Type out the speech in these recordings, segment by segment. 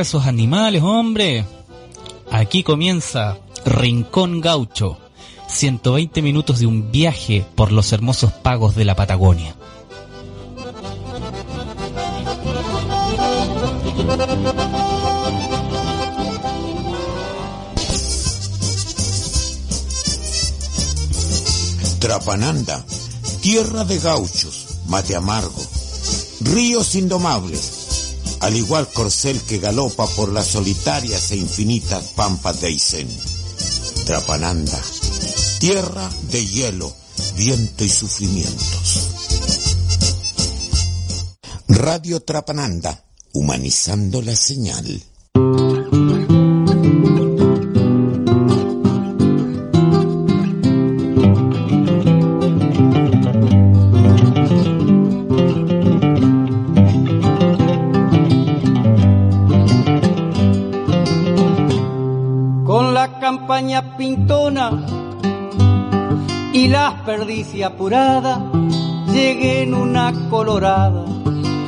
Esos animales, hombre. Aquí comienza Rincón Gaucho. 120 minutos de un viaje por los hermosos pagos de la Patagonia. Trapananda, tierra de gauchos, mate amargo, ríos indomables, al igual corcel que galopa por las solitarias e infinitas pampas de Aysén. Trapananda, tierra de hielo, viento y sufrimientos. Radio Trapananda, humanizando la señal.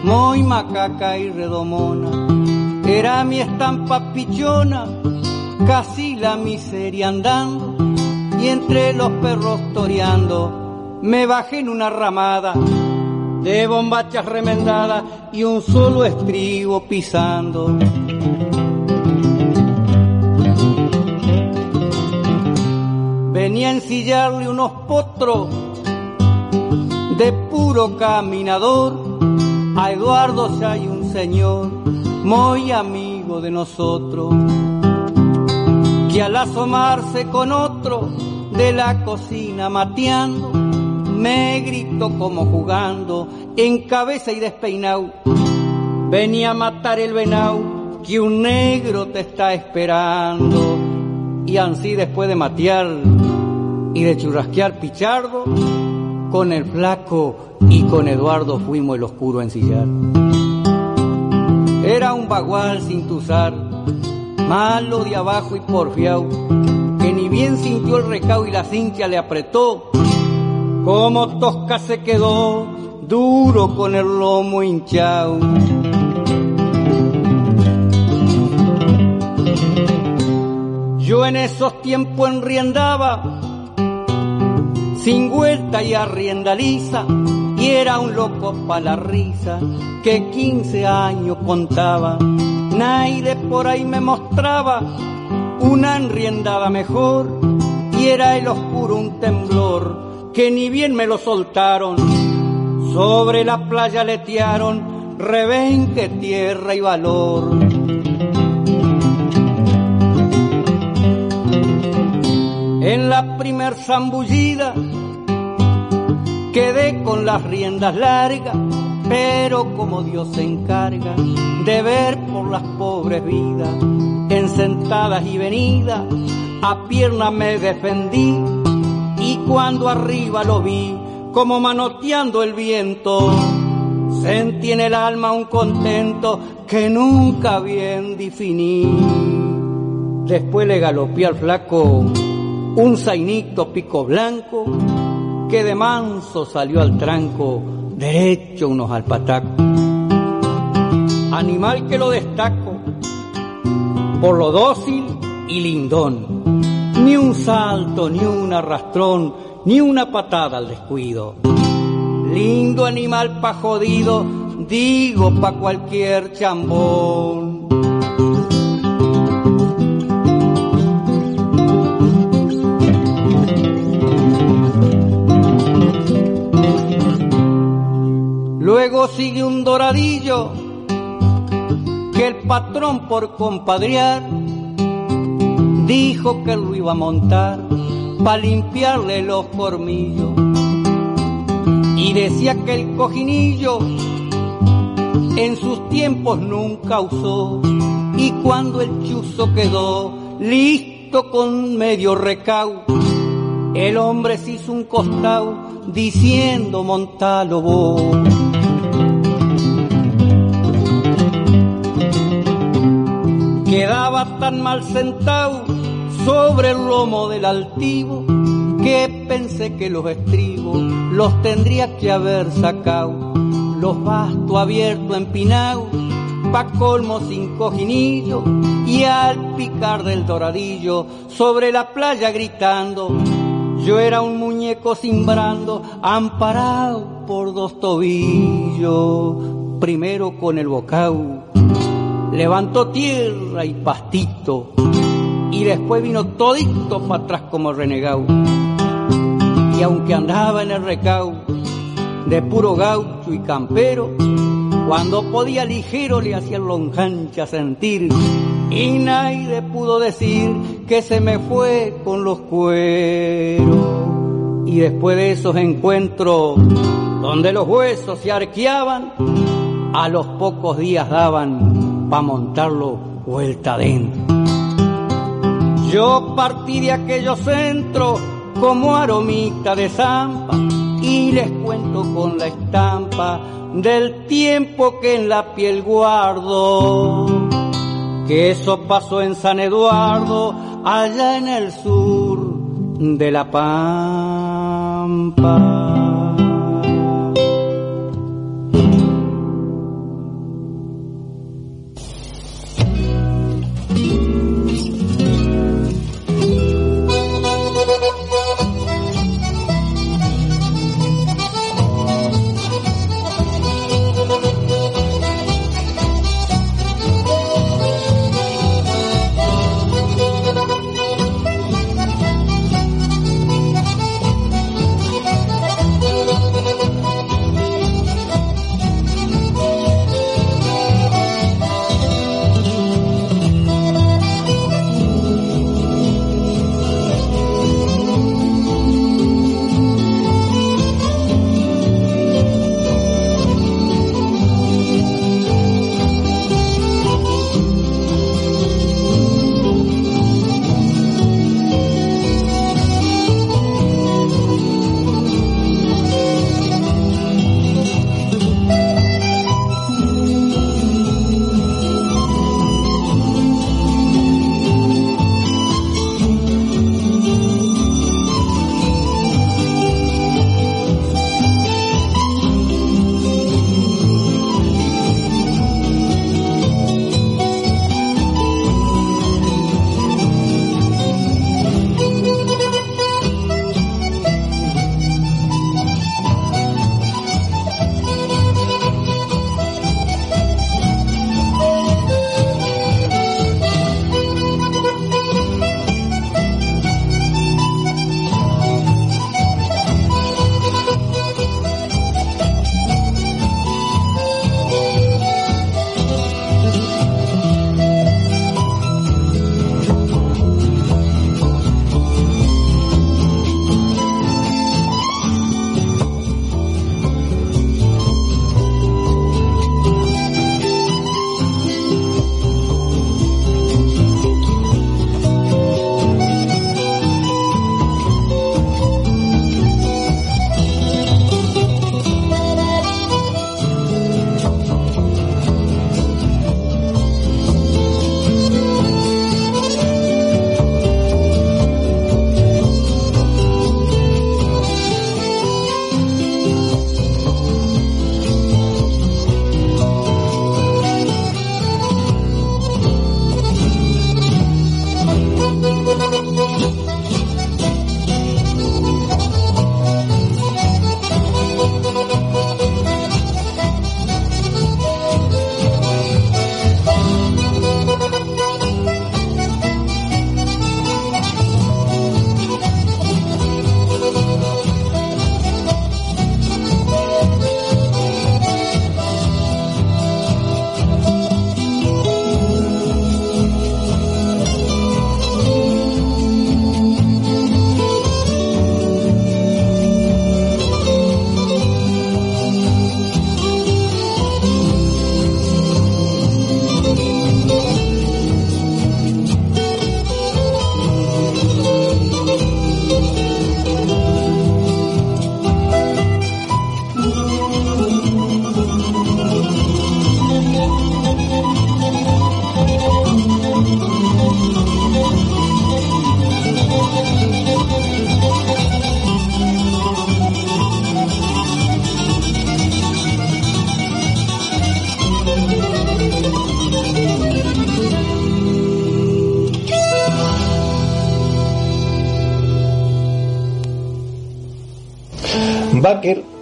Muy macaca y redomona. Era mi estampa pichona, casi la miseria andando, y entre los perros toreando, me bajé en una ramada de bombachas remendadas y un solo estribo pisando. Venía a ensillarle unos potros caminador. A Eduardo ya hay un señor muy amigo de nosotros, que al asomarse con otro de la cocina mateando, me gritó como jugando en cabeza y despeinado. Venía a matar el venao que un negro te está esperando. Y así después de matear y de churrasquear pichardo, con el flaco y con Eduardo fuimos el oscuro a ensillar. Era un bagual sin tuzar, malo de abajo y porfiao, que ni bien sintió el recao y la cincha le apretó, como tosca se quedó, duro con el lomo hinchao. Yo en esos tiempos enriendaba, sin vuelta y arrienda lisa, y era un loco pa' la risa, que 15 años contaba. Naide por ahí me mostraba una enriendada mejor, y era el oscuro un temblor, que ni bien me lo soltaron. Sobre la playa letearon rebenque, tierra y valor. En la primer zambullida quedé con las riendas largas, pero como Dios se encarga de ver por las pobres vidas, en sentadas y venidas, a pierna me defendí y cuando arriba lo vi, como manoteando el viento, sentí en el alma un contento que nunca bien definí. Después le galopé al flaco un zainito pico blanco que de manso salió al tranco, derecho unos alpatacos. Animal que lo destaco por lo dócil y lindón, ni un salto, ni un arrastrón, ni una patada al descuido. Lindo animal pa' jodido, digo pa' cualquier chambón. Luego sigue un doradillo que el patrón por compadrear dijo que lo iba a montar para limpiarle los formillos. Y decía que el cojinillo en sus tiempos nunca usó. Y cuando el chuzo quedó listo con medio recau, el hombre se hizo un costado diciendo montalo vos. Quedaba tan mal sentado sobre el lomo del altivo que pensé que los estribos los tendría que haber sacado. Los bastos abiertos empinados pa' colmo sin cojinillo y al picar del doradillo sobre la playa gritando. Yo era un muñeco simbrando, amparado por dos tobillos, primero con el bocau, levantó tierra y pastito, y después vino todito para atrás como renegado. Y aunque andaba en el recau de puro gaucho y campero, cuando podía ligero le hacía lonjancha sentir y nadie pudo decir que se me fue con los cueros. Y después de esos encuentros donde los huesos se arqueaban, a los pocos días daban pa' montarlo vuelta adentro. Yo partí de aquellos centros como aromita de zampa y les cuento con la estampa del tiempo que en la piel guardo que eso pasó en San Eduardo, allá en el sur de La Pampa.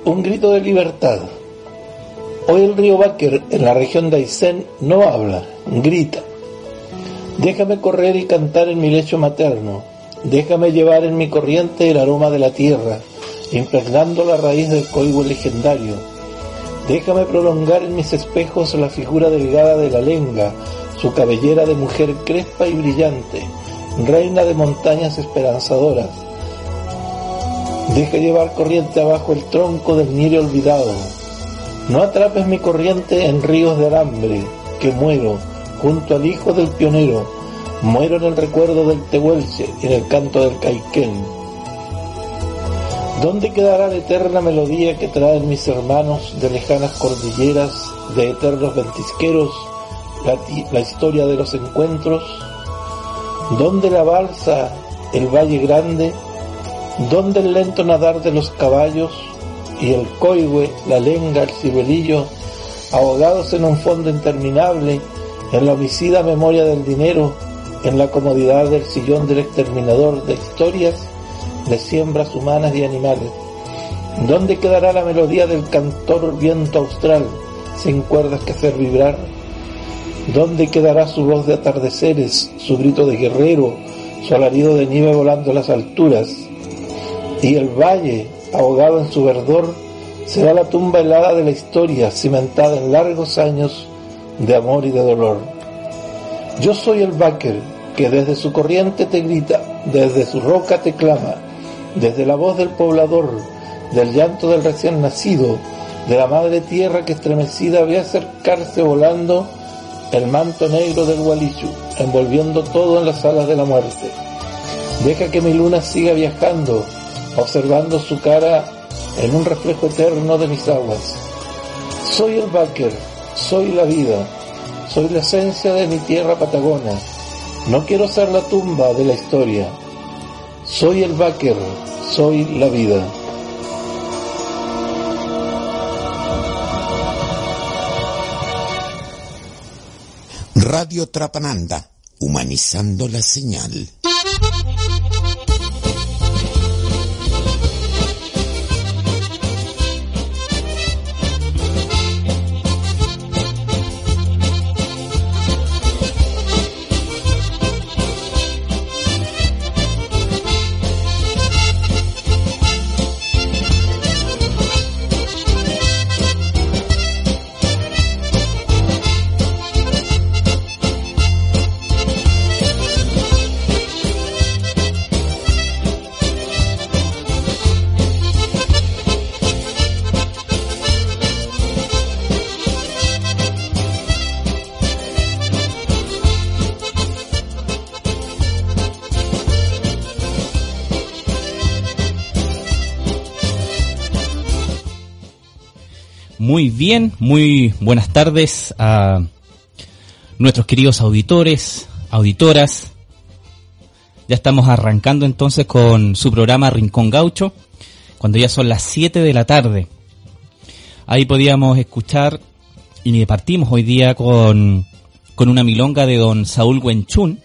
Un grito de libertad. Hoy el río Báquer en la región de Aysén no habla, grita. Déjame correr y cantar en mi lecho materno, déjame llevar en mi corriente el aroma de la tierra, impregnando la raíz del código legendario. Déjame prolongar en mis espejos la figura delgada de la lenga, su cabellera de mujer crespa y brillante, reina de montañas esperanzadoras. Deja llevar corriente abajo el tronco del nirio olvidado. No atrapes mi corriente en ríos de alambre, que muero junto al hijo del pionero, muero en el recuerdo del Tehuelche y en el canto del Caiquén. ¿Dónde quedará la eterna melodía que traen mis hermanos de lejanas cordilleras, de eternos ventisqueros, la, la historia de los encuentros? ¿Dónde la balsa, el valle grande? ¿Dónde el lento nadar de los caballos y el coigüe, la lenga, el cibelillo, ahogados en un fondo interminable, en la homicida memoria del dinero, en la comodidad del sillón del exterminador de historias? de siembras humanas y animales. ¿Dónde quedará la melodía del cantor viento austral sin cuerdas que hacer vibrar? ¿Dónde quedará su voz de atardeceres, su grito de guerrero, su alarido de nieve volando a las alturas? Y el valle, ahogado en su verdor, será la tumba helada de la historia, cimentada en largos años de amor y de dolor. Yo soy el Báquer, que desde su corriente te grita, desde su roca te clama, desde la voz del poblador, del llanto del recién nacido, de la madre tierra que estremecida ve acercarse volando el manto negro del Gualichu, envolviendo todo en las alas de la muerte. Deja que mi luna siga viajando, observando su cara en un reflejo eterno de mis aguas. Soy el Báquer, soy la vida, soy la esencia de mi tierra patagona. No quiero ser la tumba de la historia. Soy el Báquer, soy la vida. Radio Trapananda, humanizando la señal. Bien, muy buenas tardes a nuestros queridos auditores, auditoras. Ya estamos arrancando entonces con su programa Rincón Gaucho, cuando ya son las 7 de la tarde. Ahí podíamos escuchar y partimos hoy día con, con una milonga de don Saúl Huenchún,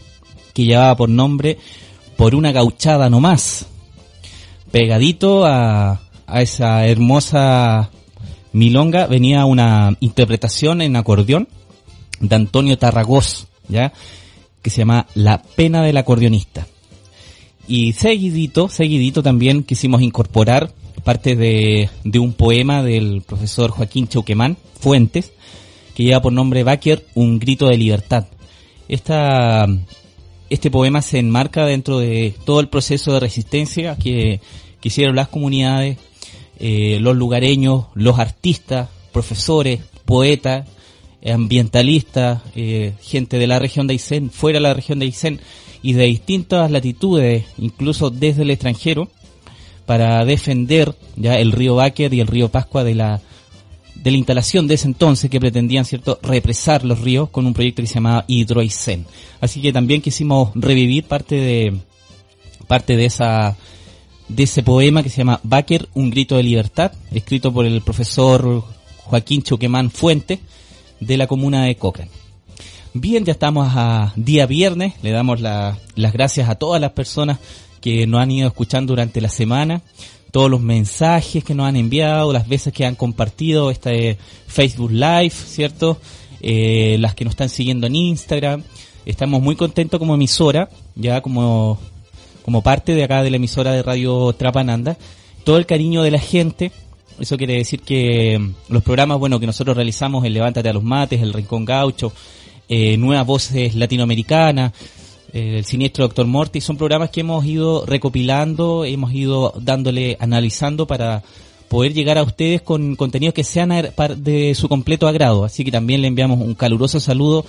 que llevaba por nombre Por una gauchada nomás, pegadito a, a esa hermosa Milonga venía una interpretación en acordeón de Antonio Tarragós, ¿ya? Que se llama La pena del acordeonista. Y seguidito, seguidito también quisimos incorporar parte de, un poema del profesor Joaquín Chauquemán Fuentes, que lleva por nombre Baker, Un grito de libertad. Este poema se enmarca dentro de todo el proceso de resistencia que, que hicieron las comunidades eh, los lugareños, los artistas, profesores, poetas, ambientalistas, eh, gente de la región de Aysén, fuera de la región de Aysén y de distintas latitudes, incluso desde el extranjero, para defender ya el río Báquer y el río Pascua de la de la instalación de ese entonces que pretendían cierto represar los ríos con un proyecto que se llamaba Hidroaicén. Así que también quisimos revivir parte de parte de esa de ese poema que se llama Baker, un grito de libertad, escrito por el profesor Joaquín Choquemán Fuente de la comuna de Cochrane. Bien, ya estamos a día viernes, le damos las gracias a todas las personas que nos han ido escuchando durante la semana, todos los mensajes que nos han enviado, las veces que han compartido este Facebook Live, ¿cierto? Eh, las que nos están siguiendo en Instagram. Estamos muy contentos como emisora, ya como, como parte de acá de la emisora de Radio Trapananda. Todo el cariño de la gente, eso quiere decir que los programas, bueno, que nosotros realizamos, el Levántate a los Mates, el Rincón Gaucho, eh, Nuevas Voces Latinoamericanas, eh, el Siniestro Doctor Morty, son programas que hemos ido recopilando, hemos ido dándole, analizando para poder llegar a ustedes con contenidos que sean de su completo agrado. Así que también le enviamos un caluroso saludo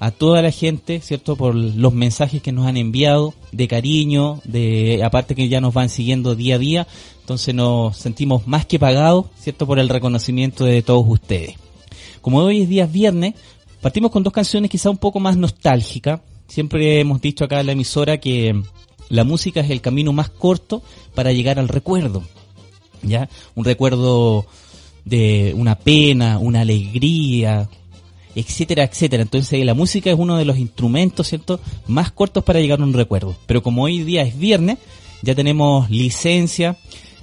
a toda la gente, ¿cierto? Por los mensajes que nos han enviado de cariño, de aparte que ya nos van siguiendo día a día. Entonces nos sentimos más que pagados, ¿cierto? Por el reconocimiento de todos ustedes. Como hoy es día viernes, partimos con dos canciones quizá un poco más nostálgicas. Siempre hemos dicho acá en la emisora que la música es el camino más corto para llegar al recuerdo. ¿Ya? Un recuerdo de una pena, una alegría, etcétera, etcétera. Entonces la música es uno de los instrumentos, ¿cierto?, más cortos para llegar a un recuerdo. Pero como hoy día es viernes, ya tenemos licencia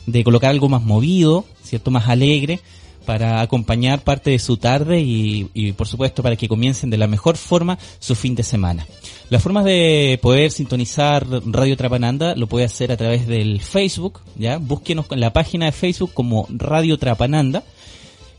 de colocar algo más movido, ¿cierto?, más alegre, para acompañar parte de su tarde y, por supuesto para que comiencen de la mejor forma su fin de semana. Las formas de poder sintonizar Radio Trapananda lo puede hacer a través del Facebook, ya búsquenos en la página de Facebook como Radio Trapananda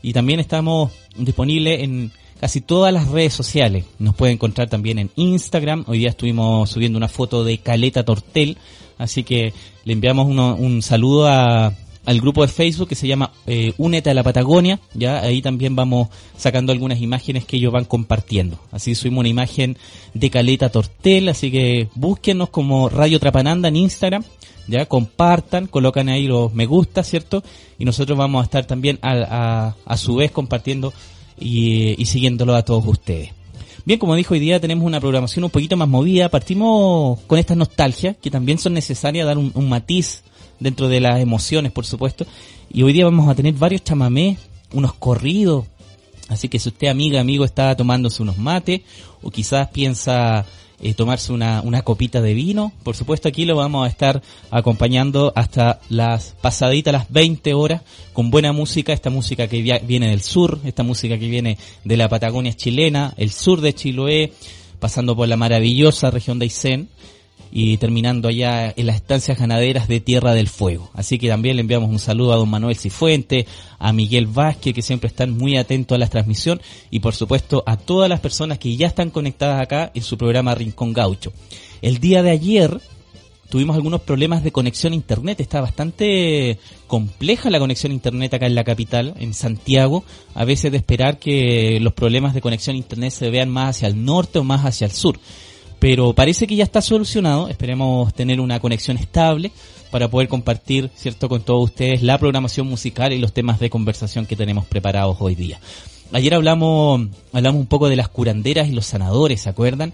y también estamos disponibles en casi todas las redes sociales. Nos puede encontrar también en Instagram. Hoy día estuvimos subiendo una foto de Caleta Tortel, así que le enviamos un saludo a, al grupo de Facebook que se llama eh, Únete a la Patagonia. Ya ahí también vamos sacando algunas imágenes que ellos van compartiendo. Así subimos una imagen de Caleta Tortel, así que búsquenos como Radio Trapananda en Instagram. Ya compartan, colocan ahí los me gusta, ¿cierto? Y nosotros vamos a estar también a, a, a su vez compartiendo y, siguiéndolo a todos ustedes. Bien, como dijo hoy día, tenemos una programación un poquito más movida. Partimos con estas nostalgias, que también son necesarias dar un, matiz dentro de las emociones, por supuesto. Y hoy día vamos a tener varios chamamés, unos corridos. Así que si usted, amiga, amigo, está tomándose unos mates, o quizás piensa eh, tomarse una, una copita de vino. Por supuesto aquí lo vamos a estar acompañando hasta las pasaditas, las 20 horas, con buena música, esta música que viene del sur, esta música que viene de la Patagonia chilena, el sur de Chiloé, pasando por la maravillosa región de Aysén y terminando allá en las estancias ganaderas de Tierra del Fuego. Así que también le enviamos un saludo a don Manuel Cifuente, a Miguel Vázquez, que siempre están muy atentos a la transmisión, y por supuesto a todas las personas que ya están conectadas acá en su programa Rincón Gaucho. El día de ayer tuvimos algunos problemas de conexión a internet, está bastante compleja la conexión a internet acá en la capital, en Santiago, a veces de esperar que los problemas de conexión a internet se vean más hacia el norte o más hacia el sur pero parece que ya está solucionado. Esperemos tener una conexión estable para poder compartir, cierto, con todos ustedes la programación musical y los temas de conversación que tenemos preparados hoy día. Ayer hablamos, hablamos un poco de las curanderas y los sanadores, ¿se acuerdan?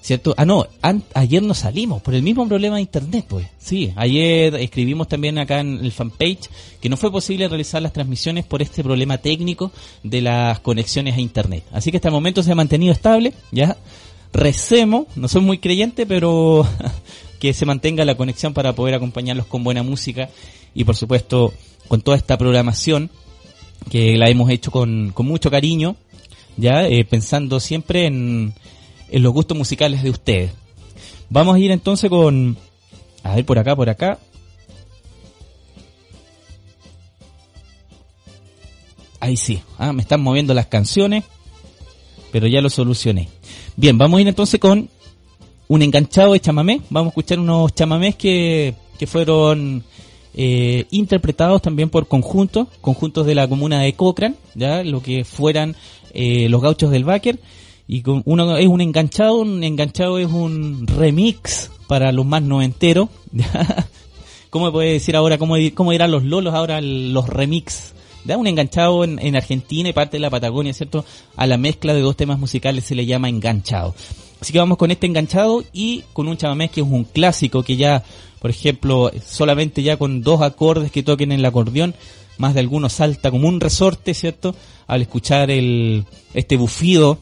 ¿Cierto? Ah, no, ayer nos salimos por el mismo problema de internet, pues. Sí, ayer escribimos también acá en el fanpage que no fue posible realizar las transmisiones por este problema técnico de las conexiones a internet. Así que hasta el momento se ha mantenido estable, ya recemos, no soy muy creyente, pero que se mantenga la conexión para poder acompañarlos con buena música y por supuesto con toda esta programación que la hemos hecho con, con mucho cariño, ya eh, pensando siempre en, en los gustos musicales de ustedes. Vamos a ir entonces con, a ver por acá, por acá. Ahí sí, ah, me están moviendo las canciones, pero ya lo solucioné. Bien, vamos a ir entonces con un enganchado de chamamé. Vamos a escuchar unos chamamés que, que fueron eh, interpretados también por conjuntos, conjuntos de la comuna de Cochrane, ya lo que fueran eh, los gauchos del Báquer. Y con, uno es un enganchado, un enganchado es un remix para los más noventeros. ¿Cómo puede decir ahora, cómo, cómo dirán los lolos ahora los remix? Da un enganchado en, Argentina y parte de la Patagonia, ¿cierto? A la mezcla de dos temas musicales se le llama enganchado. Así que vamos con este enganchado y con un chamamé que es un clásico que ya, por ejemplo, solamente ya con dos acordes que toquen en el acordeón, más de algunos salta como un resorte, ¿cierto? Al escuchar el, este bufido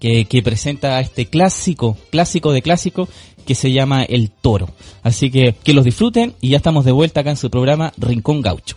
que, que presenta este clásico, clásico de clásico, que se llama El Toro. Así que que los disfruten y ya estamos de vuelta acá en su programa Rincón Gaucho.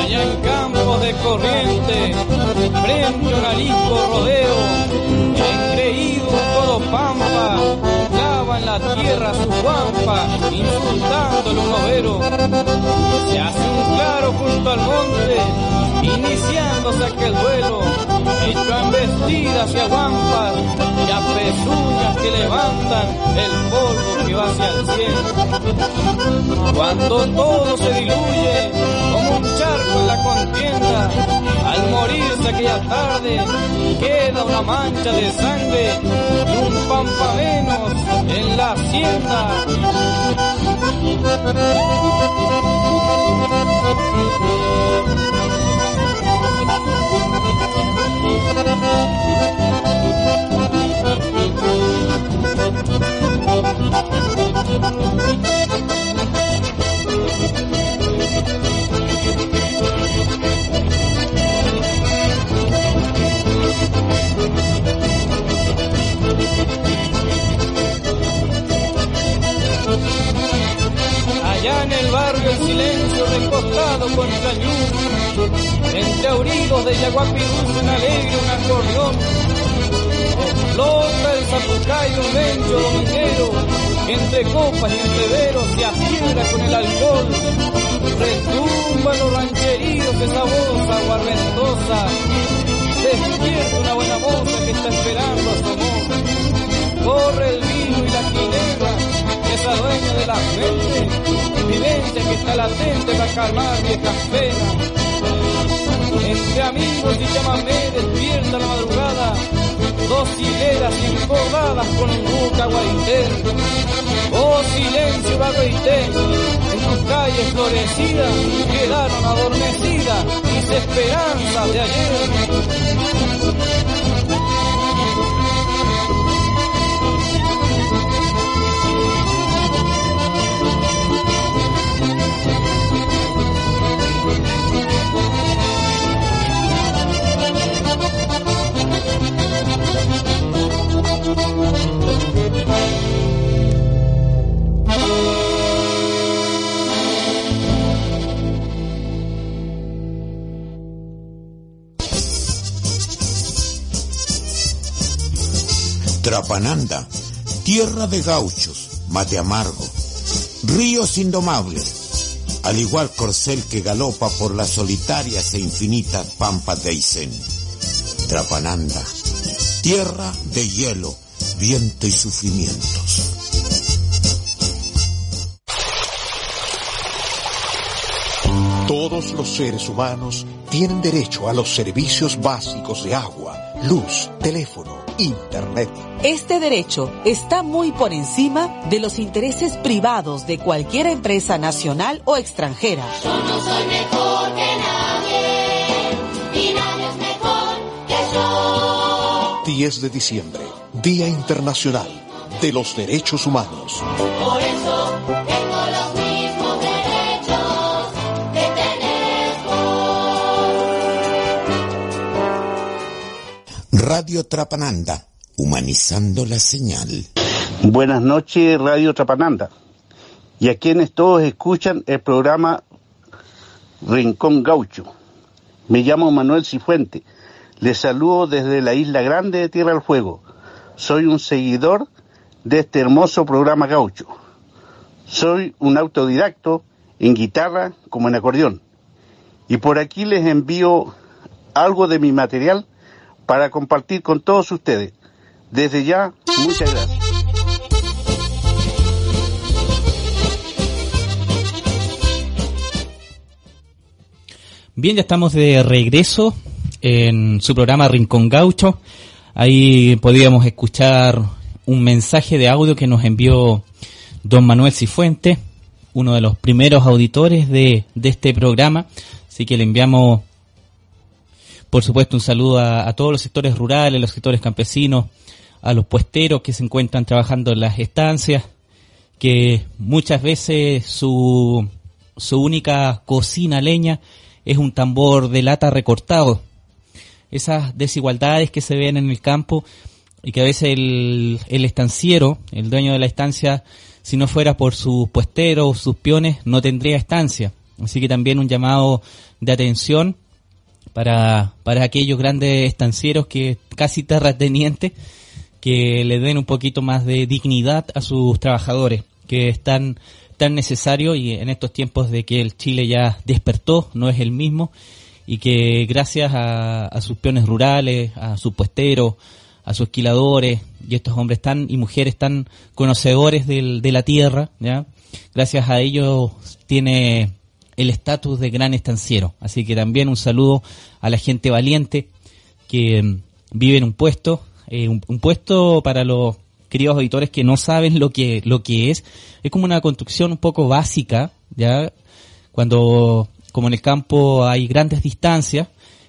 Allá en campos de corriente, frente a rodeo, engreído todo pampa, lava en la tierra su guampa, insultándole un overo. Se hace un claro junto al monte, iniciándose aquel duelo, hecho en vestidas y aguampas, y a pezuñas que levantan el polvo que va hacia el cielo. Cuando todo se diluye, como un charco en la contienda, al morirse aquella tarde, queda una mancha de sangre y un pampa menos en la hacienda. Allá en el barrio el silencio recostado contra el luz, entre aurigos de Yaguapirú un alegre un acordeón, explota el zapucay un lencho dominguero, entre copas y entre veros se afiebra con el alcohol, retumban los rancheríos de esa voz aguardentosa, despierta una buena moza que está esperando a su amor, corre el vino y la ginebra, esa dueña de la mente, vivencia que está latente para calmar viejas penas. Entre amigos y chamamé despierta la madrugada, dos hileras encordadas con un buca guariter. Oh silencio barroité, en tus calles florecidas quedaron adormecidas mis esperanzas de ayer. Trapananda, tierra de gauchos, mate amargo, ríos indomables, al igual corcel que galopa por las solitarias e infinitas pampas de Aysén. Trapananda, tierra de hielo, y sufrimientos. Todos los seres humanos tienen derecho a los servicios básicos de agua, luz, teléfono, internet. Este derecho está muy por encima de los intereses privados de cualquier empresa nacional o extranjera. Yo no soy mejor que nadie 10 de diciembre, Día Internacional de los Derechos Humanos. Por eso tengo los mismos derechos que tenés vos. Radio Trapananda, humanizando la señal. Buenas noches, Radio Trapananda. Y a quienes todos escuchan el programa Rincón Gaucho. Me llamo Manuel Cifuente. Les saludo desde la Isla Grande de Tierra del Fuego. Soy un seguidor de este hermoso programa gaucho. Soy un autodidacto en guitarra como en acordeón. Y por aquí les envío algo de mi material para compartir con todos ustedes. Desde ya, muchas gracias. Bien, ya estamos de regreso en su programa Rincón Gaucho. Ahí podíamos escuchar un mensaje de audio que nos envió don Manuel Cifuente, uno de los primeros auditores de, este programa. Así que le enviamos, por supuesto, un saludo a, a todos los sectores rurales, los sectores campesinos, a los puesteros que se encuentran trabajando en las estancias, que muchas veces su, su única cocina leña es un tambor de lata recortado. Esas desigualdades que se ven en el campo y que a veces el, el estanciero, el dueño de la estancia, si no fuera por sus puesteros o sus peones, no tendría estancia. Así que también un llamado de atención para, para aquellos grandes estancieros que casi terratenientes que le den un poquito más de dignidad a sus trabajadores, que es tan, tan necesario y en estos tiempos de que el Chile ya despertó, no es el mismo, y que gracias a, a sus peones rurales, a sus puesteros, a sus esquiladores y estos hombres tan y mujeres tan conocedores del, de la tierra, ¿ya? gracias a ellos tiene el estatus de gran estanciero. Así que también un saludo a la gente valiente que mm, vive en un puesto, eh, un, un puesto para los queridos auditores que no saben lo que, lo que es. Es como una construcción un poco básica, ya, cuando, como en el campo hay grandes distancias,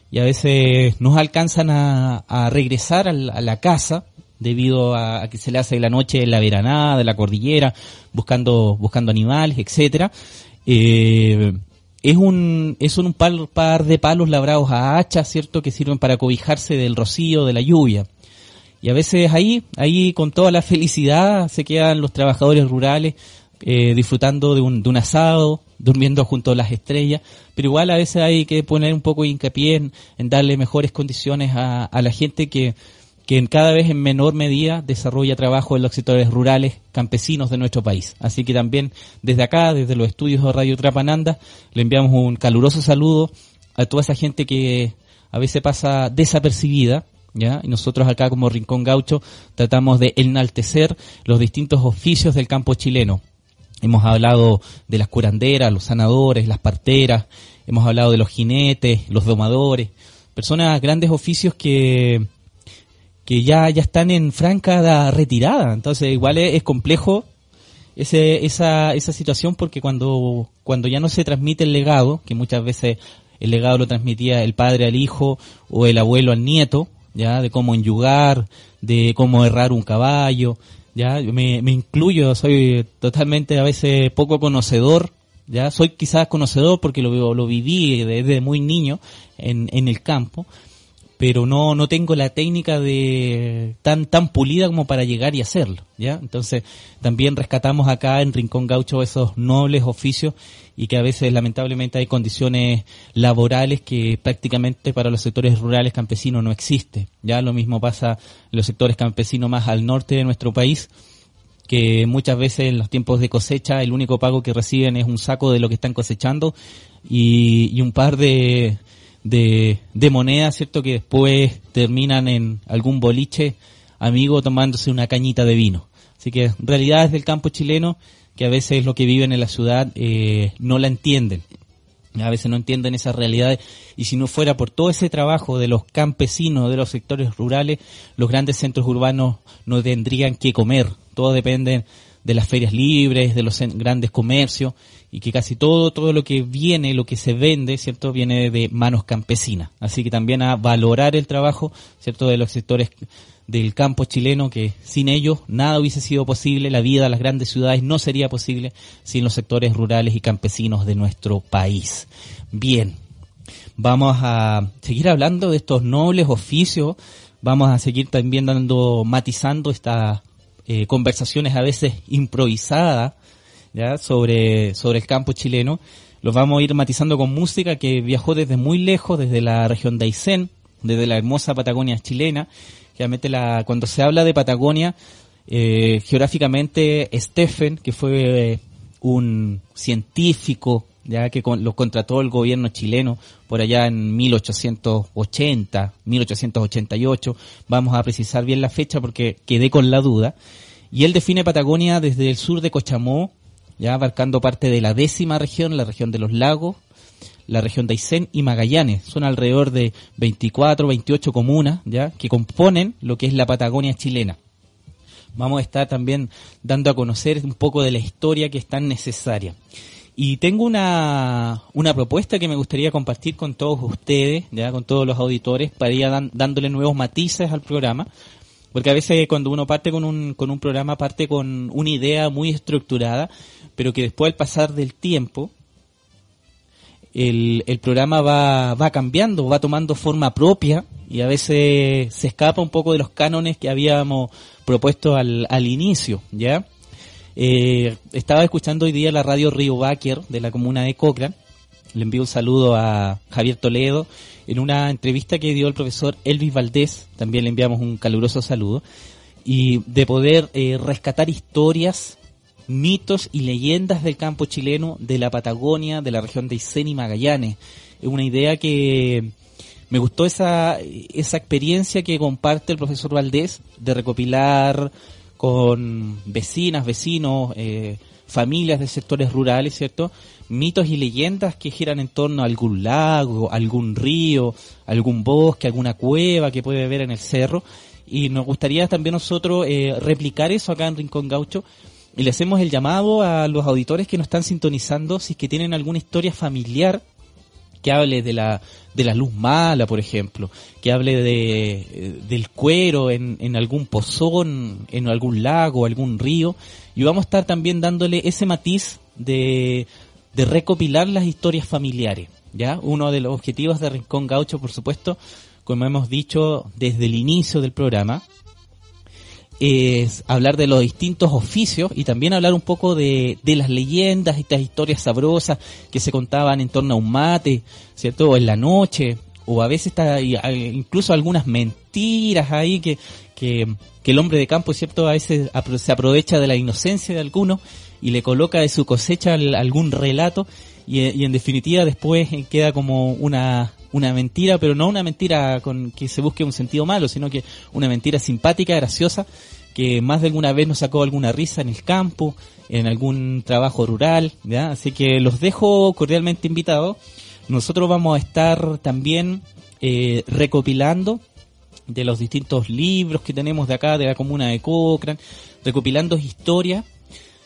y a veces nos alcanzan a, a regresar al- a la casa debido a, a que se le hace la noche la veranada de la cordillera, buscando, buscando animales, etcétera. Eh, es un, es un par, par de palos labrados a hacha, ¿cierto? Que sirven para cobijarse del rocío, de la lluvia. Y a veces ahí, ahí con toda la felicidad se quedan los trabajadores rurales eh, disfrutando de un, de un asado, durmiendo junto a las estrellas, pero igual a veces hay que poner un poco de hincapié en, en darle mejores condiciones a, a la gente que, que en cada vez en menor medida desarrolla trabajo en los sectores rurales campesinos de nuestro país. Así que también desde acá, desde los estudios de Radio Trapananda, le enviamos un caluroso saludo a toda esa gente que a veces pasa desapercibida, ¿ya? Y nosotros acá como Rincón Gaucho tratamos de enaltecer los distintos oficios del campo chileno. Hemos hablado de las curanderas, los sanadores, las parteras, hemos hablado de los jinetes, los domadores, personas, grandes oficios que, que ya, ya están en franca da- retirada. Entonces igual es, es complejo ese, esa, esa situación porque cuando, cuando ya no se transmite el legado, que muchas veces el legado lo transmitía el padre al hijo o el abuelo al nieto, ya, de cómo enyugar, de cómo errar un caballo, ya, me, me incluyo, soy totalmente a veces poco conocedor, ya, soy quizás conocedor porque lo, lo viví desde muy niño en, en el campo, pero no, no tengo la técnica de tan, tan pulida como para llegar y hacerlo, ¿ya? Entonces, también rescatamos acá en Rincón Gaucho esos nobles oficios y que a veces lamentablemente hay condiciones laborales que prácticamente para los sectores rurales campesinos no existe. Ya lo mismo pasa en los sectores campesinos más al norte de nuestro país, que muchas veces en los tiempos de cosecha el único pago que reciben es un saco de lo que están cosechando y, y un par de, de, de monedas, ¿cierto? Que después terminan en algún boliche amigo tomándose una cañita de vino. Así que realidades del campo chileno que a veces lo que viven en la ciudad eh, no la entienden. A veces no entienden esas realidades y si no fuera por todo ese trabajo de los campesinos, de los sectores rurales, los grandes centros urbanos no tendrían que comer. Todo depende de las ferias libres, de los grandes comercios y que casi todo, todo lo que viene, lo que se vende, ¿cierto? Viene de manos campesinas. Así que también a valorar el trabajo, ¿cierto? De los sectores del campo chileno que sin ellos nada hubiese sido posible, la vida de las grandes ciudades no sería posible sin los sectores rurales y campesinos de nuestro país. Bien, vamos a seguir hablando de estos nobles oficios, vamos a seguir también dando, matizando estas eh, conversaciones a veces improvisadas, ya, sobre, sobre el campo chileno. Los vamos a ir matizando con música que viajó desde muy lejos, desde la región de Aysén, desde la hermosa Patagonia chilena. Realmente la, cuando se habla de Patagonia, eh, geográficamente Stephen, que fue eh, un científico, ya que con- lo contrató el gobierno chileno por allá en 1880, 1888, vamos a precisar bien la fecha porque quedé con la duda, y él define Patagonia desde el sur de Cochamó, ya abarcando parte de la décima región, la región de los lagos, la región de Aysén y Magallanes. Son alrededor de 24, 28 comunas, ya, que componen lo que es la Patagonia chilena. Vamos a estar también dando a conocer un poco de la historia que es tan necesaria. Y tengo una, una propuesta que me gustaría compartir con todos ustedes, ya con todos los auditores, para ir dan- dándole nuevos matices al programa. Porque a veces cuando uno parte con un, con un programa, parte con una idea muy estructurada, pero que después al pasar del tiempo, el, el programa va, va cambiando, va tomando forma propia y a veces se escapa un poco de los cánones que habíamos propuesto al, al inicio, ¿ya? Eh, estaba escuchando hoy día la radio Río Báquer de la comuna de Cochrane. Le envío un saludo a Javier Toledo en una entrevista que dio el profesor Elvis Valdés. También le enviamos un caluroso saludo. Y de poder eh, rescatar historias, mitos y leyendas del campo chileno, de la Patagonia, de la región de Aysén y Magallanes. Es una idea que me gustó esa, esa experiencia que comparte el profesor Valdés de recopilar con vecinas, vecinos, eh, familias de sectores rurales, ¿cierto? Mitos y leyendas que giran en torno a algún lago, algún río, algún bosque, alguna cueva que puede ver en el cerro. Y nos gustaría también nosotros eh, replicar eso acá en Rincón Gaucho. Y le hacemos el llamado a los auditores que nos están sintonizando si es que tienen alguna historia familiar que hable de la, de la luz mala, por ejemplo, que hable de, eh, del cuero en, en algún pozón, en algún lago, algún río, y vamos a estar también dándole ese matiz de, de recopilar las historias familiares, ¿ya? Uno de los objetivos de Rincón Gaucho, por supuesto, como hemos dicho desde el inicio del programa, es hablar de los distintos oficios y también hablar un poco de, de las leyendas, estas historias sabrosas que se contaban en torno a un mate, ¿cierto? O en la noche, o a veces está, incluso algunas mentiras ahí que, que, el hombre de campo, ¿cierto? A veces se aprovecha de la inocencia de algunos y le coloca de su cosecha al- algún relato y, y en definitiva después eh, queda como una, una mentira, pero no una mentira con que se busque un sentido malo, sino que una mentira simpática, graciosa, que más de alguna vez nos sacó alguna risa en el campo, en algún trabajo rural, ¿ya? Así que los dejo cordialmente invitados. Nosotros vamos a estar también eh, recopilando de los distintos libros que tenemos de acá, de la comuna de Cochrane, recopilando historias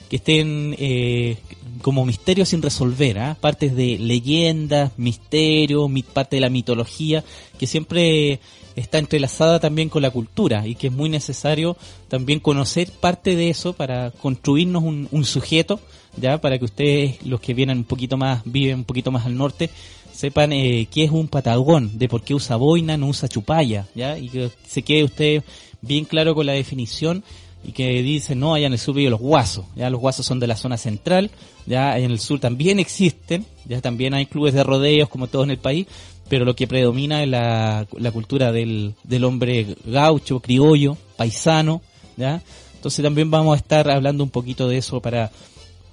que estén eh, como misterios sin resolver, ¿ah? partes de leyendas, misterios, mi- parte de la mitología, que siempre está entrelazada también con la cultura y que es muy necesario también conocer parte de eso para construirnos un, un sujeto, ya para que ustedes, los que vienen un poquito más, viven un poquito más al norte, sepan eh, qué es un patagón, de por qué usa boina, no usa chupalla, ya y que se quede usted bien claro con la definición y que dice no allá en el sur viven los guasos ya los guasos son de la zona central ya en el sur también existen ya también hay clubes de rodeos como todo en el país pero lo que predomina es la, la cultura del, del hombre gaucho criollo paisano ya entonces también vamos a estar hablando un poquito de eso para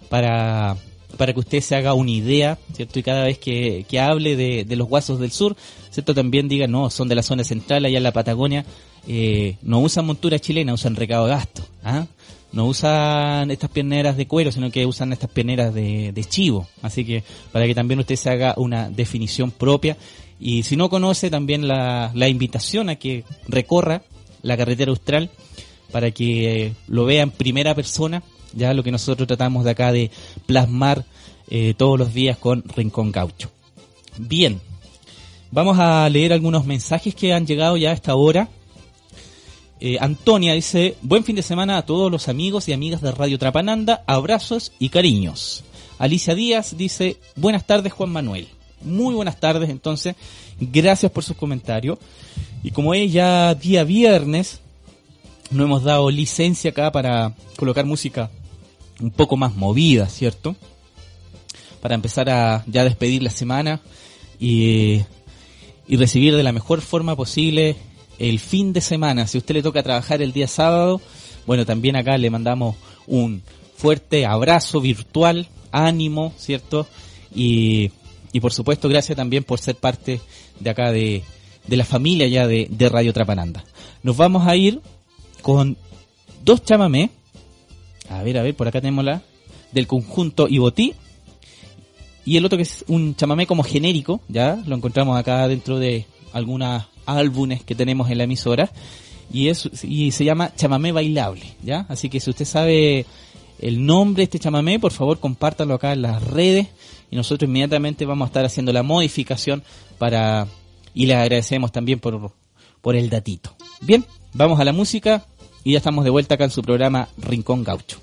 para para que usted se haga una idea, ¿cierto? Y cada vez que, que hable de, de los guasos del sur, ¿cierto? También diga, no, son de la zona central, allá en la Patagonia, eh, no usan montura chilena, usan recado de gasto, ¿ah? No usan estas pierneras de cuero, sino que usan estas pierneras de, de chivo. Así que para que también usted se haga una definición propia. Y si no conoce, también la, la invitación a que recorra la carretera austral para que lo vea en primera persona, ya lo que nosotros tratamos de acá de plasmar eh, todos los días con Rincón Gaucho. Bien, vamos a leer algunos mensajes que han llegado ya a esta hora. Eh, Antonia dice, buen fin de semana a todos los amigos y amigas de Radio Trapananda, abrazos y cariños. Alicia Díaz dice, buenas tardes Juan Manuel. Muy buenas tardes entonces, gracias por sus comentarios. Y como es ya día viernes, no hemos dado licencia acá para colocar música un poco más movida, ¿cierto? Para empezar a ya despedir la semana y, y recibir de la mejor forma posible el fin de semana. Si a usted le toca trabajar el día sábado, bueno, también acá le mandamos un fuerte abrazo virtual, ánimo, ¿cierto? Y, y por supuesto, gracias también por ser parte de acá de, de la familia ya de, de Radio Trapananda. Nos vamos a ir con dos chamamés. A ver, a ver, por acá tenemos la del conjunto Ibotí. y el otro que es un chamamé como genérico, ya lo encontramos acá dentro de algunos álbumes que tenemos en la emisora y es y se llama chamamé bailable, ya. Así que si usted sabe el nombre de este chamamé, por favor compártalo acá en las redes y nosotros inmediatamente vamos a estar haciendo la modificación para y les agradecemos también por por el datito. Bien, vamos a la música y ya estamos de vuelta acá en su programa Rincón Gaucho.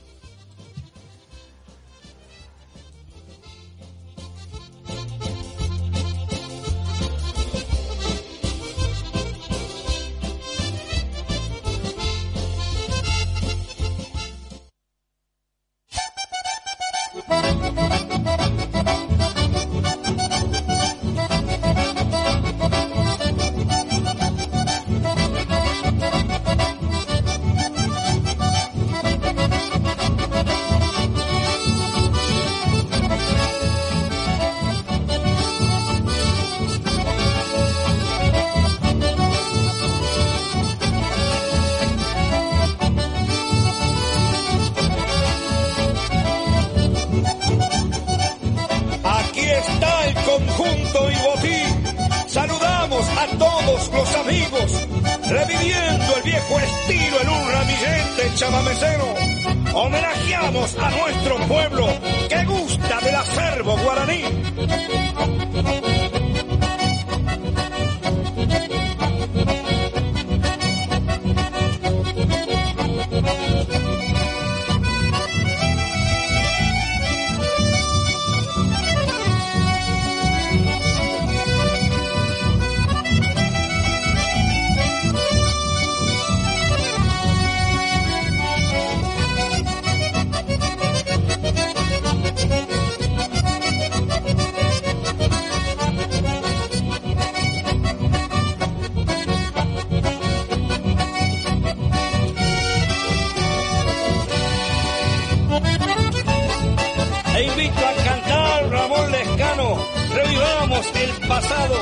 Revivamos el pasado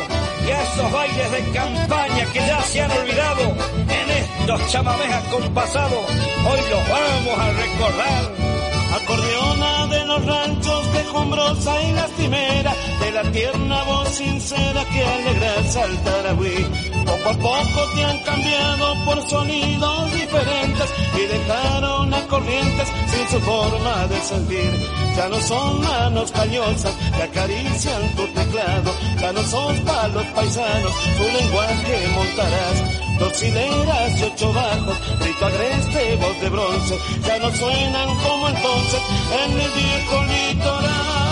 y esos bailes de campaña que ya se han olvidado en estos chamamés acompasados, hoy los vamos a recordar. Acordeona de los ranchos quejumbrosa y lastimera, de la tierna voz sincera que alegra saltar a Poco a poco te han cambiado por sonidos diferentes y dejaron a corrientes sin su forma de sentir. Ya no son manos callosas acarician tu teclado, son palos paisanos, tu lenguaje montarás. Dos hileras y ocho bajos, grito agreste, voz de bronce, ya no suenan como entonces en el viejo litoral.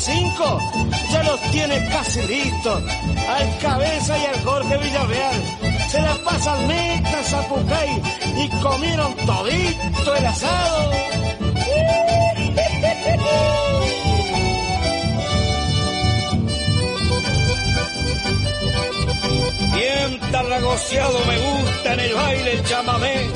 Cinco, ya los tiene casi listos. Al cabeza y al Jorge Villarreal. Se la pasan metas a Pucay y comieron todito el asado. Bien tarragoseado me gusta en el baile el chamamé.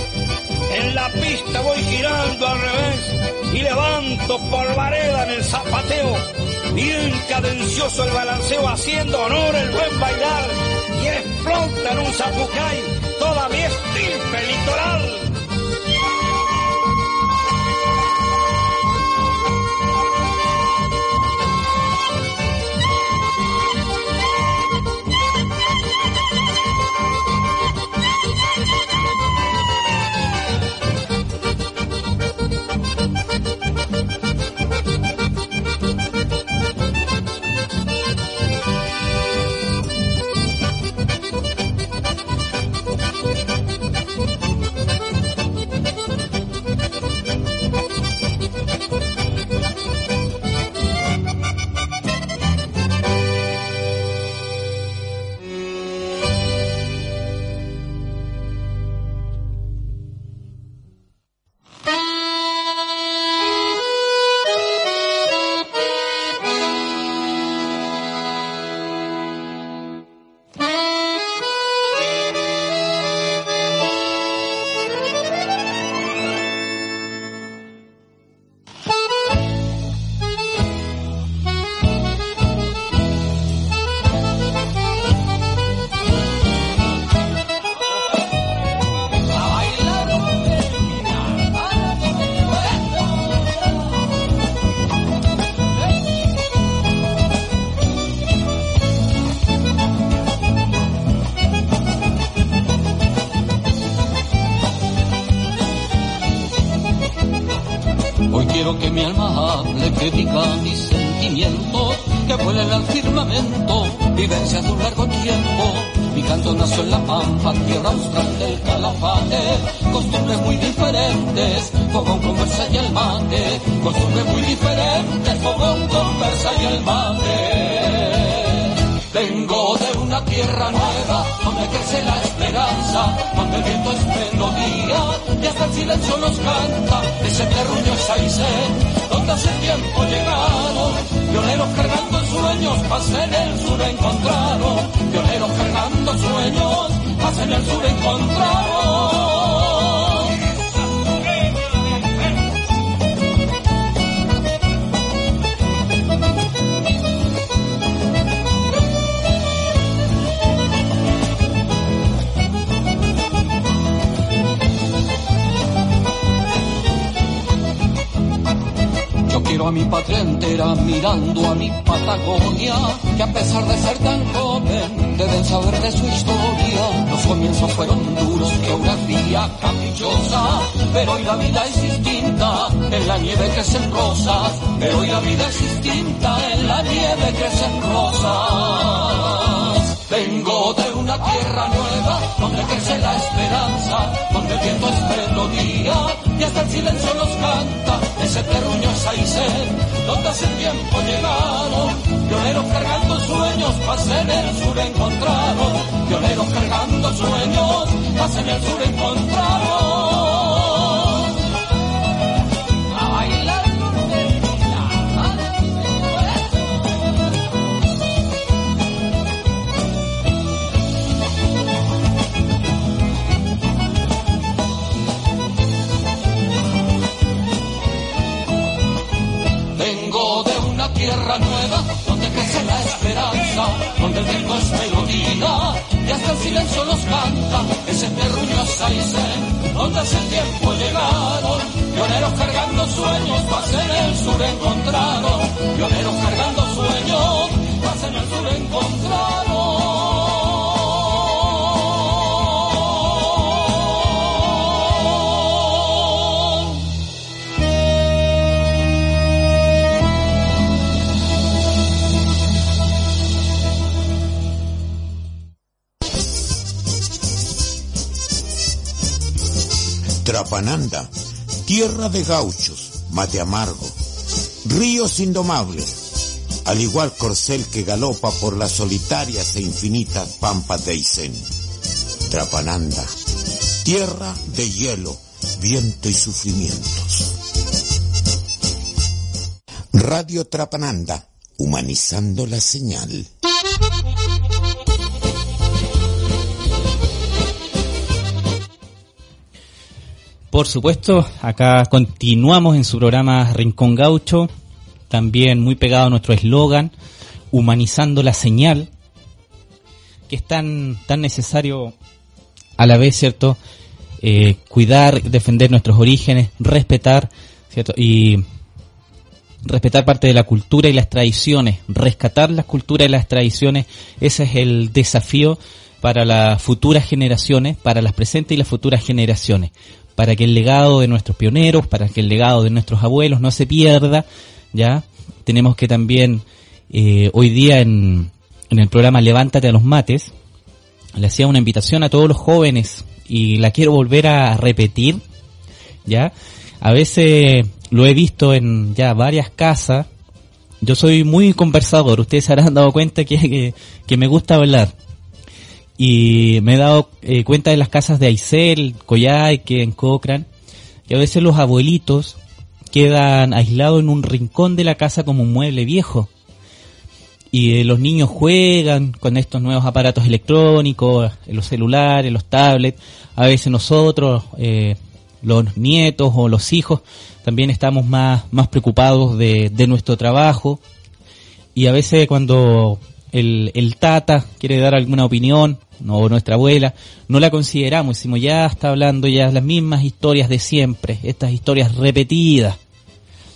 En la pista voy girando al revés y levanto por vareda en el zapateo. Bien cadencioso el balanceo haciendo honor el buen bailar y explota en un zapucay toda mi estirpe litoral. Mi alma hable, que diga mis sentimientos, que vuelen al firmamento, vivencias de un largo tiempo. Mi canto nació en la pampa, tierra austral del calafate, costumbres muy diferentes, fogón, conversa y el mate, costumbres muy diferentes, fogón, conversa y el mate. Vengo de una tierra nueva, donde crece la esperanza, donde el viento es melodía, y hasta el silencio nos canta, ese terruño es donde hace tiempo llegaron, pioneros cargando sueños, paz en el sur encontraron, pioneros cargando sueños, paz en el sur encontraron. Mirando a mi Patagonia, que a pesar de ser tan joven, deben saber de su historia. Los comienzos fueron duros, geografía caprichosa, pero hoy la vida es distinta, en la nieve crecen rosas, pero hoy la vida es distinta, en la nieve crecen rosas. Vengo de una tierra nueva, donde crece la esperanza, donde el viento es melodía, y hasta el silencio nos canta, ese terruño es donde hace tiempo llegaron, pioneros cargando sueños, paz en el sur encontraron, pioneros cargando sueños, paz en el sur encontraron. Tierra nueva donde crece la esperanza, donde el viento es melodía y hasta el silencio nos canta. Ese terruño Aysén, donde hace tiempo llegaron pioneros cargando sueños, paz en el sur encontraron. Pioneros cargando sueños, paz en el sur encontraron. Trapananda, tierra de gauchos, mate amargo, ríos indomables, al igual corcel que galopa por las solitarias e infinitas pampas de Aysén. Trapananda, tierra de hielo, viento y sufrimientos. Radio Trapananda, humanizando la señal. Por supuesto, acá continuamos en su programa Rincón Gaucho, también muy pegado a nuestro eslogan, humanizando la señal, que es tan, tan necesario a la vez, ¿cierto? Eh, cuidar, defender nuestros orígenes, respetar, ¿cierto? Y respetar parte de la cultura y las tradiciones, rescatar las culturas y las tradiciones, ese es el desafío para las futuras generaciones, para las presentes y las futuras generaciones, para que el legado de nuestros pioneros, para que el legado de nuestros abuelos no se pierda, ya tenemos que también eh, hoy día en, en el programa Levántate a los mates, le hacía una invitación a todos los jóvenes y la quiero volver a repetir, ya, a veces lo he visto en ya varias casas. Yo soy muy conversador, ustedes se habrán dado cuenta que, que, que me gusta hablar. Y me he dado eh, cuenta de las casas de Aysel, Coyhaique, en Cochrane, que a veces los abuelitos quedan aislados en un rincón de la casa como un mueble viejo. Y eh, los niños juegan con estos nuevos aparatos electrónicos, los celulares, los tablets. A veces nosotros, eh, los nietos o los hijos, también estamos más, más preocupados de, de nuestro trabajo. Y a veces cuando el, el tata quiere dar alguna opinión, o nuestra abuela, no la consideramos, decimos ya está hablando ya las mismas historias de siempre, estas historias repetidas.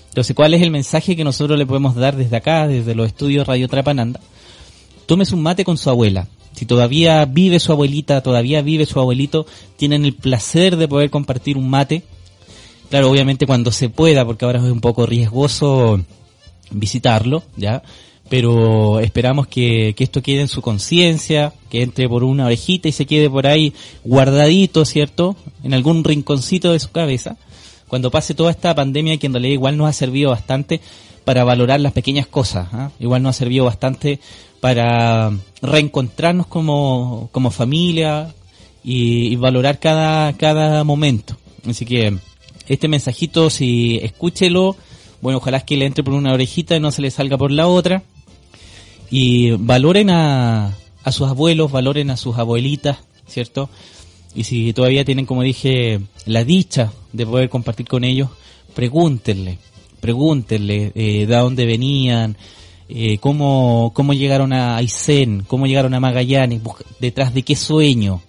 Entonces, ¿cuál es el mensaje que nosotros le podemos dar desde acá, desde los estudios Radio Trapananda? Tómese un mate con su abuela. Si todavía vive su abuelita, todavía vive su abuelito, tienen el placer de poder compartir un mate. Claro, obviamente cuando se pueda, porque ahora es un poco riesgoso visitarlo, ¿ya? Pero esperamos que, que esto quede en su conciencia, que entre por una orejita y se quede por ahí guardadito, ¿cierto? En algún rinconcito de su cabeza cuando pase toda esta pandemia que en realidad igual nos ha servido bastante para valorar las pequeñas cosas, ¿ah? igual nos ha servido bastante para reencontrarnos como, como familia y, valorar cada, cada momento. Así que este mensajito, si escúchelo, bueno, ojalá que le entre por una orejita y no se le salga por la otra. Y valoren a, a sus abuelos, valoren a sus abuelitas, ¿cierto? Y si todavía tienen, como dije, la dicha de poder compartir con ellos, pregúntenle, pregúntenle eh, de dónde venían, eh, cómo, cómo llegaron a Aysén, cómo llegaron a Magallanes, detrás de qué sueño,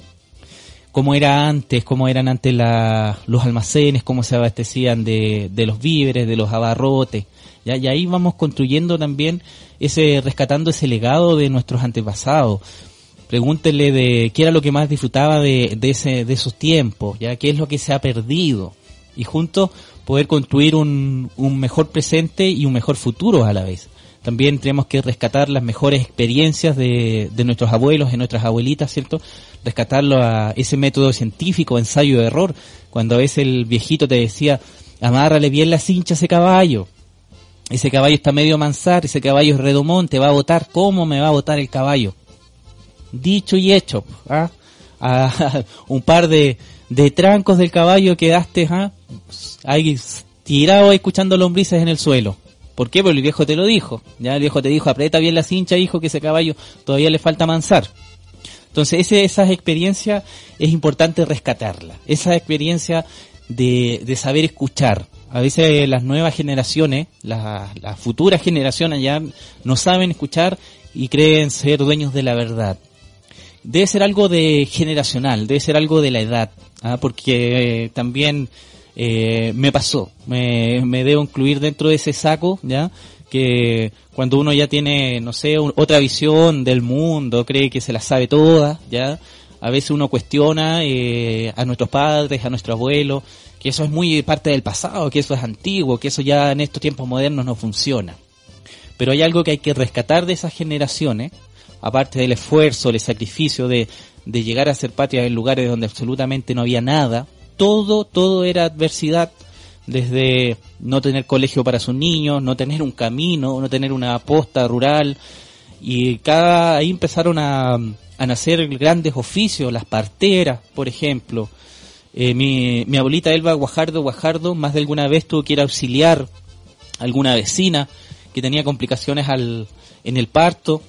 cómo era antes, cómo eran antes la, los almacenes, cómo se abastecían de, de los víveres, de los abarrotes. ¿Ya? Y ahí vamos construyendo también ese, rescatando ese legado de nuestros antepasados pregúntenle de qué era lo que más disfrutaba de, de, ese, de esos tiempos, ya qué es lo que se ha perdido y juntos poder construir un, un mejor presente y un mejor futuro a la vez. También tenemos que rescatar las mejores experiencias de, de nuestros abuelos, de nuestras abuelitas, ¿cierto? Rescatarlo a ese método científico, ensayo de error, cuando a veces el viejito te decía, amárrale bien la cincha a ese caballo, ese caballo está medio mansar, ese caballo es redomón, te va a botar, ¿cómo me va a botar el caballo? dicho y hecho. ¿ah? Un par de, de trancos del caballo quedaste ¿ah? ahí tirado escuchando lombrices en el suelo. ¿Por qué? Porque el viejo te lo dijo. Ya el viejo te dijo, aprieta bien la cincha, hijo, que ese caballo todavía le falta mansar. Entonces, ese, esas experiencias es importante rescatarla. Esa experiencia de saber escuchar. A veces las nuevas generaciones, las, futuras generaciones ya no saben escuchar y creen ser dueños de la verdad debe ser algo de generacional, debe ser algo de la edad, ¿ah? porque eh, también eh, me pasó, me, me, debo incluir dentro de ese saco, ¿ya? Que cuando uno ya tiene, no sé, un, otra visión del mundo, cree que se la sabe toda, ¿ya? A veces uno cuestiona eh, a nuestros padres, a nuestros abuelos, que eso es muy parte del pasado, que eso es antiguo, que eso ya en estos tiempos modernos no funciona. Pero hay algo que hay que rescatar de esas generaciones, aparte del esfuerzo, el sacrificio de, de llegar a ser patria en lugares donde absolutamente no había nada, todo, todo era adversidad, desde no tener colegio para sus niños, no tener un camino, no tener una posta rural, y cada, ahí empezaron a, a nacer grandes oficios, las parteras, por ejemplo. Eh, mi, mi abuelita Elba Guajardo Guajardo más de alguna vez tuvo que ir a auxiliar a alguna vecina que tenía complicaciones al, en el parto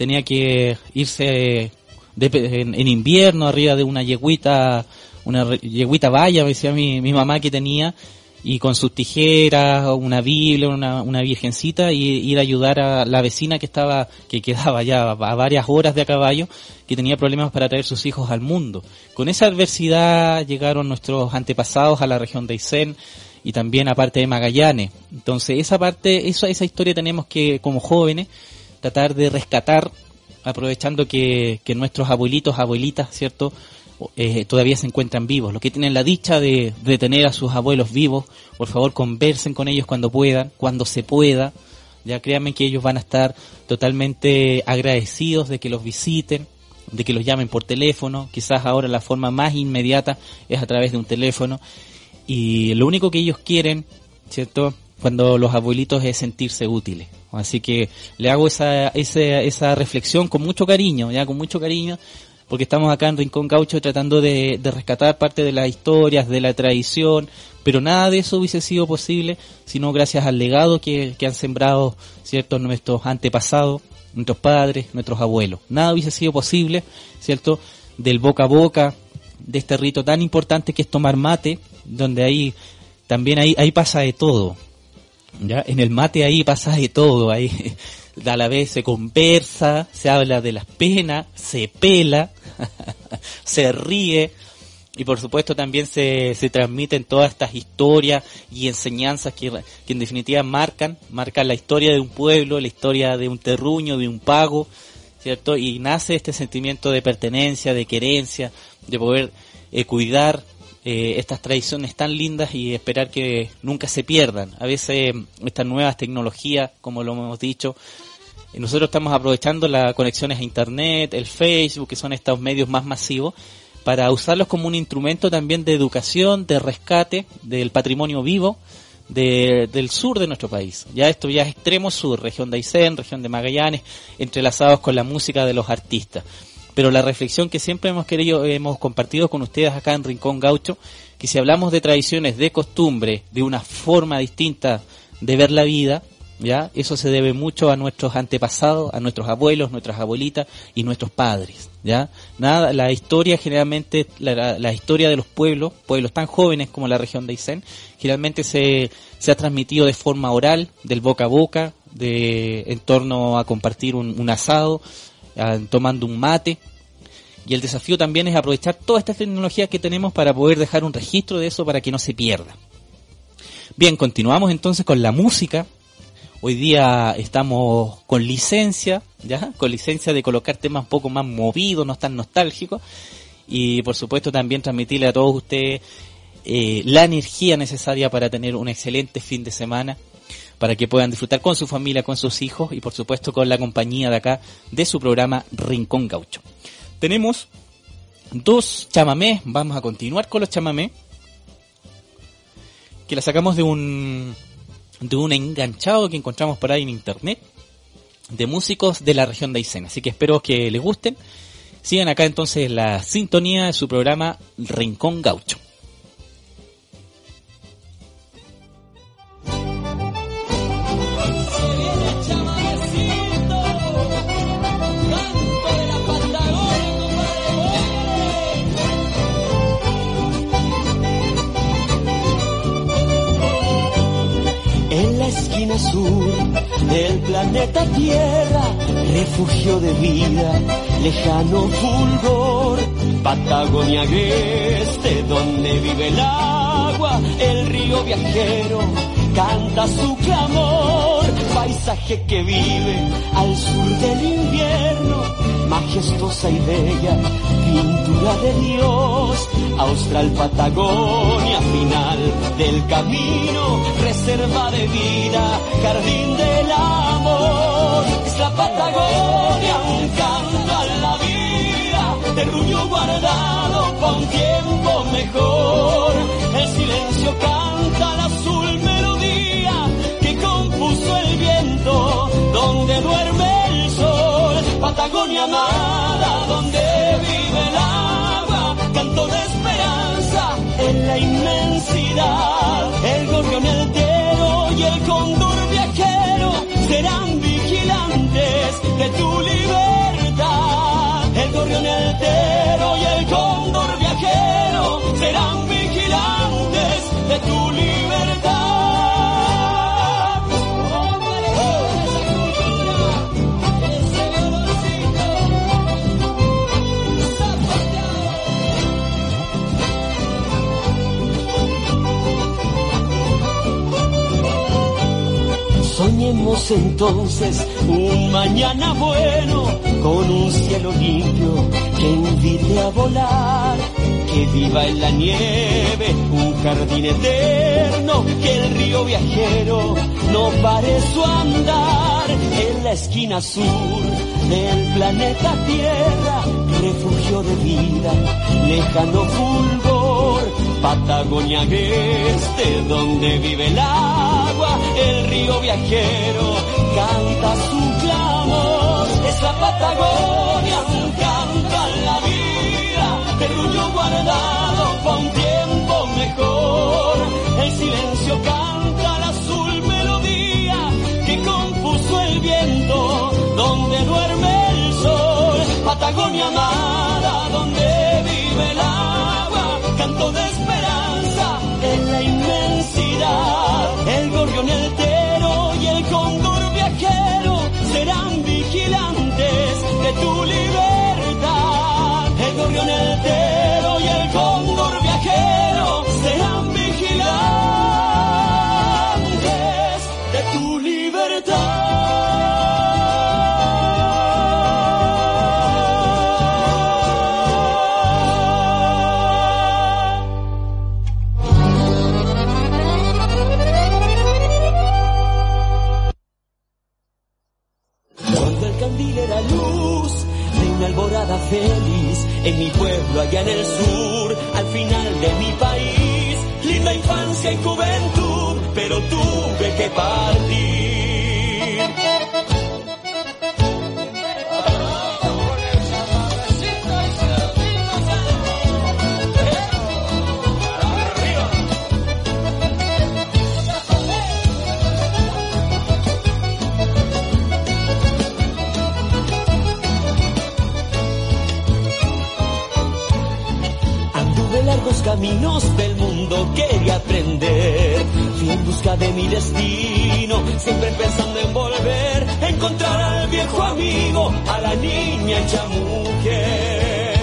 tenía que irse de, en, en, invierno arriba de una yeguita, una yeguita valla, me decía mi, mi mamá que tenía, y con sus tijeras, una Biblia, una, una virgencita, y ir a ayudar a la vecina que estaba, que quedaba ya a varias horas de a caballo, que tenía problemas para traer sus hijos al mundo. Con esa adversidad llegaron nuestros antepasados a la región de Aysén y también a parte de Magallanes. Entonces esa parte, esa, esa historia tenemos que, como jóvenes, tratar de rescatar, aprovechando que, que nuestros abuelitos, abuelitas, ¿cierto?, eh, todavía se encuentran vivos. Los que tienen la dicha de, de tener a sus abuelos vivos, por favor conversen con ellos cuando puedan, cuando se pueda. Ya créanme que ellos van a estar totalmente agradecidos de que los visiten, de que los llamen por teléfono. Quizás ahora la forma más inmediata es a través de un teléfono. Y lo único que ellos quieren, ¿cierto? Cuando los abuelitos es sentirse útiles. Así que le hago esa, esa, esa reflexión con mucho cariño, ya con mucho cariño, porque estamos acá en Rincón Gaucho tratando de, rescatar parte de las historias, de la tradición, pero nada de eso hubiese sido posible sino gracias al legado que, han sembrado ciertos nuestros antepasados, nuestros padres, nuestros abuelos. Nada hubiese sido posible, ¿cierto? Del boca a boca, de este rito tan importante que es tomar mate, donde ahí también ahí, ahí pasa de todo. ¿ya? En el mate ahí pasa de todo, ahí a la vez se conversa, se habla de las penas, se pela, se ríe y por supuesto también se, se transmiten todas estas historias y enseñanzas que, que en definitiva marcan, marcan la historia de un pueblo, la historia de un terruño, de un pago, ¿cierto? Y nace este sentimiento de pertenencia, de querencia, de poder eh, cuidar eh, estas tradiciones tan lindas y esperar que nunca se pierdan. A veces estas nuevas tecnologías, como lo hemos dicho, nosotros estamos aprovechando las conexiones a Internet, el Facebook, que son estos medios más masivos, para usarlos como un instrumento también de educación, de rescate del patrimonio vivo del sur de nuestro país. Ya esto ya es extremo sur, región de Aysén, región de Magallanes, entrelazados con la música de los artistas. Pero la reflexión que siempre hemos querido, hemos compartido con ustedes acá en Rincón Gaucho, que si hablamos de tradiciones, de costumbre, de una forma distinta de ver la vida, ¿ya? Eso se debe mucho a nuestros antepasados, a nuestros abuelos, nuestras abuelitas y nuestros padres, ¿ya? Nada, la historia generalmente, la, historia de los pueblos, pueblos tan jóvenes como la región de Aysén, generalmente se, se ha transmitido de forma oral, del boca a boca, de, en torno a compartir un, asado, tomando un mate, y el desafío también es aprovechar toda esta tecnología que tenemos para poder dejar un registro de eso para que no se pierda. Bien, continuamos entonces con la música. Hoy día estamos con licencia, ¿ya? Con licencia de colocar temas un poco más movidos, no tan nostálgicos. Y por supuesto también transmitirle a todos ustedes eh, la energía necesaria para tener un excelente fin de semana, para que puedan disfrutar con su familia, con sus hijos y por supuesto con la compañía de acá de su programa Rincón Gaucho. Tenemos dos chamamés, vamos a continuar con los chamamés, que la sacamos de un de un enganchado que encontramos por ahí en internet de músicos de la región de Aysén. Así que espero que les gusten. Sigan acá entonces la sintonía de su programa Rincón Gaucho. Sur del planeta Tierra, refugio de vida, lejano fulgor, Patagonia agreste, donde vive el agua, el río viajero canta su clamor, paisaje que vive al sur del invierno, majestuosa y bella, pintura de Dios, Austral Patagonia, final del camino, reserva de vida, jardín del amor, es la Patagonia, un canto a la vida, terruño guardado con tiempo mejor, el silencio canta Patagonia amada, donde vive el agua, canto de esperanza en la inmensidad, el gorrión entero y el cóndor viajero serán vigilantes de tu libertad, el gorrión entero y el cóndor viajero serán vigilantes de tu libertad. Soñemos entonces un mañana bueno con un cielo limpio que invite a volar, que viva en la nieve un jardín eterno, que el río viajero no pare andar en la esquina sur del planeta Tierra, refugio de vida, lejano fulgor, Patagonia este donde vive el agua, el río viajero canta su clamor, es la Patagonia, un canto a la vida, terruño guardado para un tiempo mejor, el silencio canta la azul melodía que compuso el viento, donde duerme el sol, Patagonia amada, donde vive el agua, canto de en mi pueblo allá en el sur, al final de mi país, linda infancia y juventud, pero tuve que partir. Caminos del mundo, quería aprender. Fui en busca de mi destino, siempre pensando en volver, encontrar al viejo amigo, a la niña hecha mujer.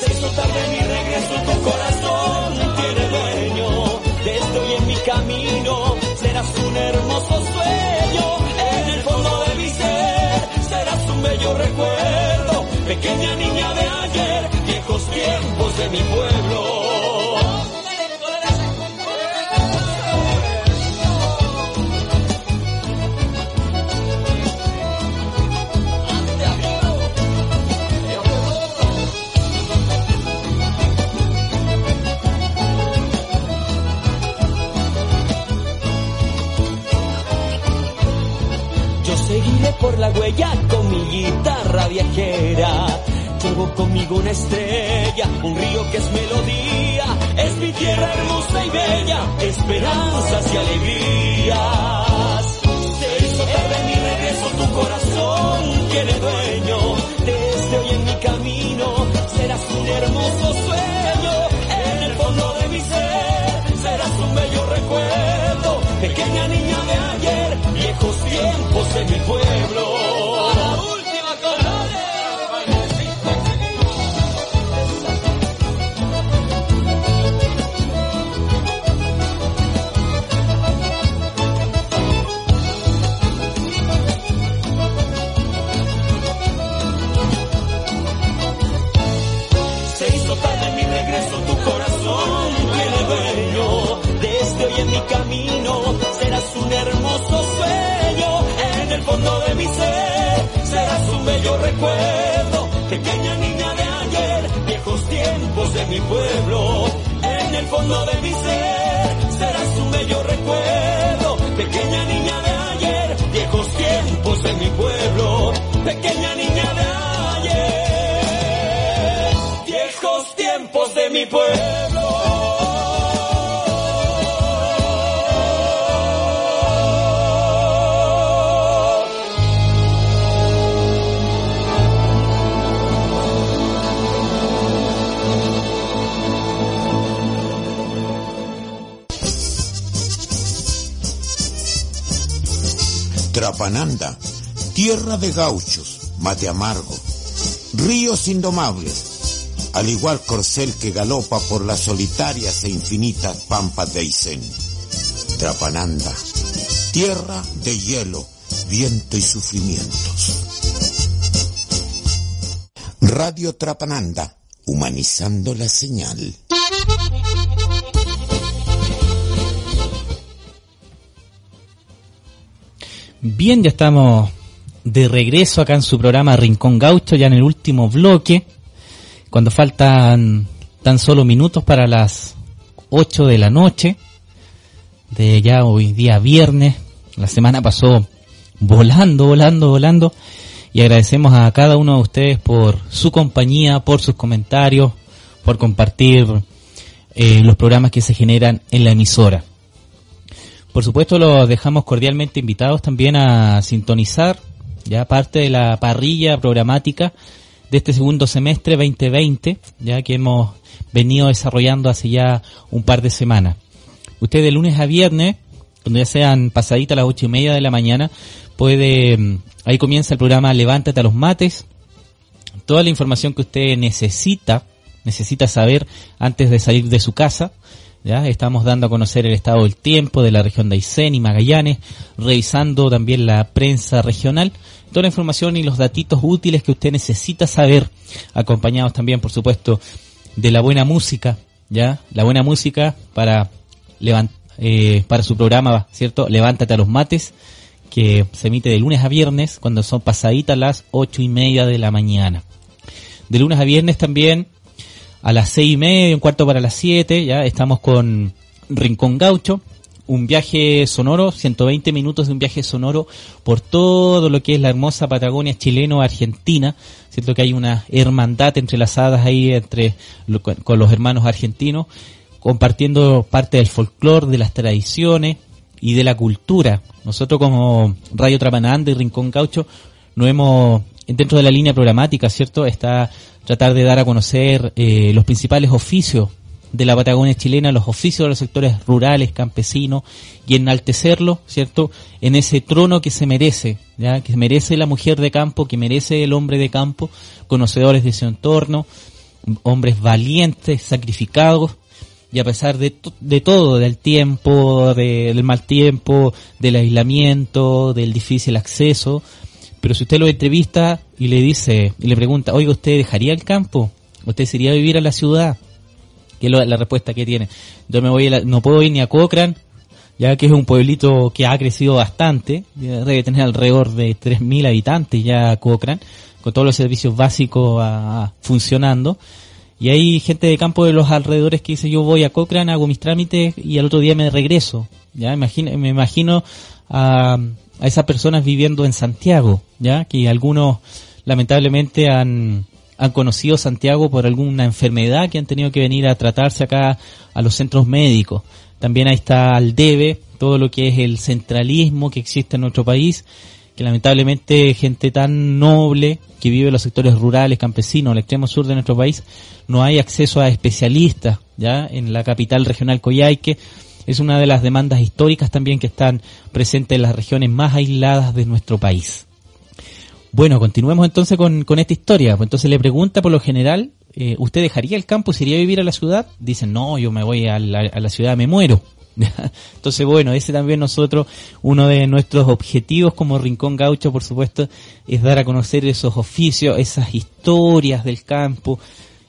Se hizo tarde mi regreso, tu corazón tiene dueño. Desde hoy en mi camino serás un hermoso sueño. En el fondo de mi ser serás un bello recuerdo. Pequeña niña de ayer, viejos tiempos de mi pueblo. La huella con mi guitarra viajera. Llevo conmigo una estrella, un río que es melodía. Es mi tierra hermosa y bella, esperanzas y alegrías. Se hizo tarde mi regreso, tu corazón tiene dueño. Desde hoy en mi camino serás un hermoso sueño. En el fondo de mi ser serás un bello recuerdo. Pequeña niña de ayer, viejos tiempos de mi pueblo. Fondo de mi ser serás un bello recuerdo. Pequeña niña de ayer, viejos tiempos de mi pueblo. En el fondo de mi ser serás un bello recuerdo. Pequeña niña de ayer, viejos tiempos de mi pueblo. Pequeña niña de ayer, viejos tiempos de mi pueblo. Trapananda, tierra de gauchos, mate amargo, ríos indomables, al igual corcel que galopa por las solitarias e infinitas pampas de Aysén. Trapananda, tierra de hielo, viento y sufrimientos. Radio Trapananda, humanizando la señal. Bien, ya estamos de regreso acá en su programa Rincón Gaucho, ya en el último bloque, cuando faltan tan solo minutos para las 8 de la noche, de ya hoy día viernes, la semana pasó volando, volando, volando, y agradecemos a cada uno de ustedes por su compañía, por sus comentarios, por compartir eh, los programas que se generan en la emisora. Por supuesto, los dejamos cordialmente invitados también a sintonizar ya parte de la parrilla programática de este segundo semestre 2020, ya que hemos venido desarrollando hace ya un par de semanas. Usted de lunes a viernes, cuando ya sean pasaditas las ocho y media de la mañana, puede, mm, ahí comienza el programa Levántate a los mates, toda la información que usted necesita, necesita saber antes de salir de su casa, Estamos dando a conocer el estado del tiempo de la región de Aysén y Magallanes, revisando también la prensa regional, toda la información y los datitos útiles que usted necesita saber, acompañados también, por supuesto, de la buena música, ¿ya? La buena música para levant eh, para su programa, ¿cierto? Levántate a los mates, que se emite de lunes a viernes, cuando son pasaditas las ocho y media de la mañana. De lunes a viernes también, a las seis y media, un cuarto para las siete, ya estamos con Rincón Gaucho, un viaje sonoro, 120 minutos de un viaje sonoro por todo lo que es la hermosa Patagonia chileno-argentina, cierto que hay una hermandad entrelazadas ahí entre con los hermanos argentinos, compartiendo parte del folclore, de las tradiciones y de la cultura. Nosotros como Radio Trapananda y Rincón Gaucho no hemos dentro de la línea programática, ¿cierto? Está tratar de dar a conocer eh, los principales oficios de la Patagonia chilena, los oficios de los sectores rurales, campesinos, y enaltecerlo, ¿cierto?, en ese trono que se merece, ¿ya?, que merece la mujer de campo, que merece el hombre de campo, conocedores de su entorno, hombres valientes, sacrificados, y a pesar de, de todo, del tiempo, del mal tiempo, del aislamiento, del difícil acceso, pero si usted lo entrevista y le dice, y le pregunta, oiga, ¿usted dejaría el campo? ¿Usted se iría a vivir a la ciudad? que es la respuesta que tiene. Yo me voy, no puedo ir ni a Cochrane, ya que es un pueblito que ha crecido bastante, debe tener alrededor de 3.000 habitantes ya Cochrane, con todos los servicios básicos ah, funcionando. Y hay gente de campo de los alrededores que dice yo voy a Cochrane, hago mis trámites y al otro día me regreso. Ya imagino, me imagino a, a esas personas viviendo en Santiago, ya que algunos lamentablemente han, han conocido Santiago por alguna enfermedad que han tenido que venir a tratarse acá a los centros médicos. También ahí está al debe todo lo que es el centralismo que existe en nuestro país, que lamentablemente gente tan noble que vive en los sectores rurales, campesinos, el extremo sur de nuestro país, no hay acceso a especialistas, ya en la capital regional Coyhaique, es una de las demandas históricas también que están presentes en las regiones más aisladas de nuestro país. Bueno, continuemos entonces con, con esta historia. Pues entonces le pregunta por lo general, eh, ¿usted dejaría el campo, se iría a vivir a la ciudad? Dicen, no, yo me voy a la, a la ciudad, me muero. Entonces, bueno, ese también nosotros, uno de nuestros objetivos como Rincón Gaucho, por supuesto, es dar a conocer esos oficios, esas historias del campo,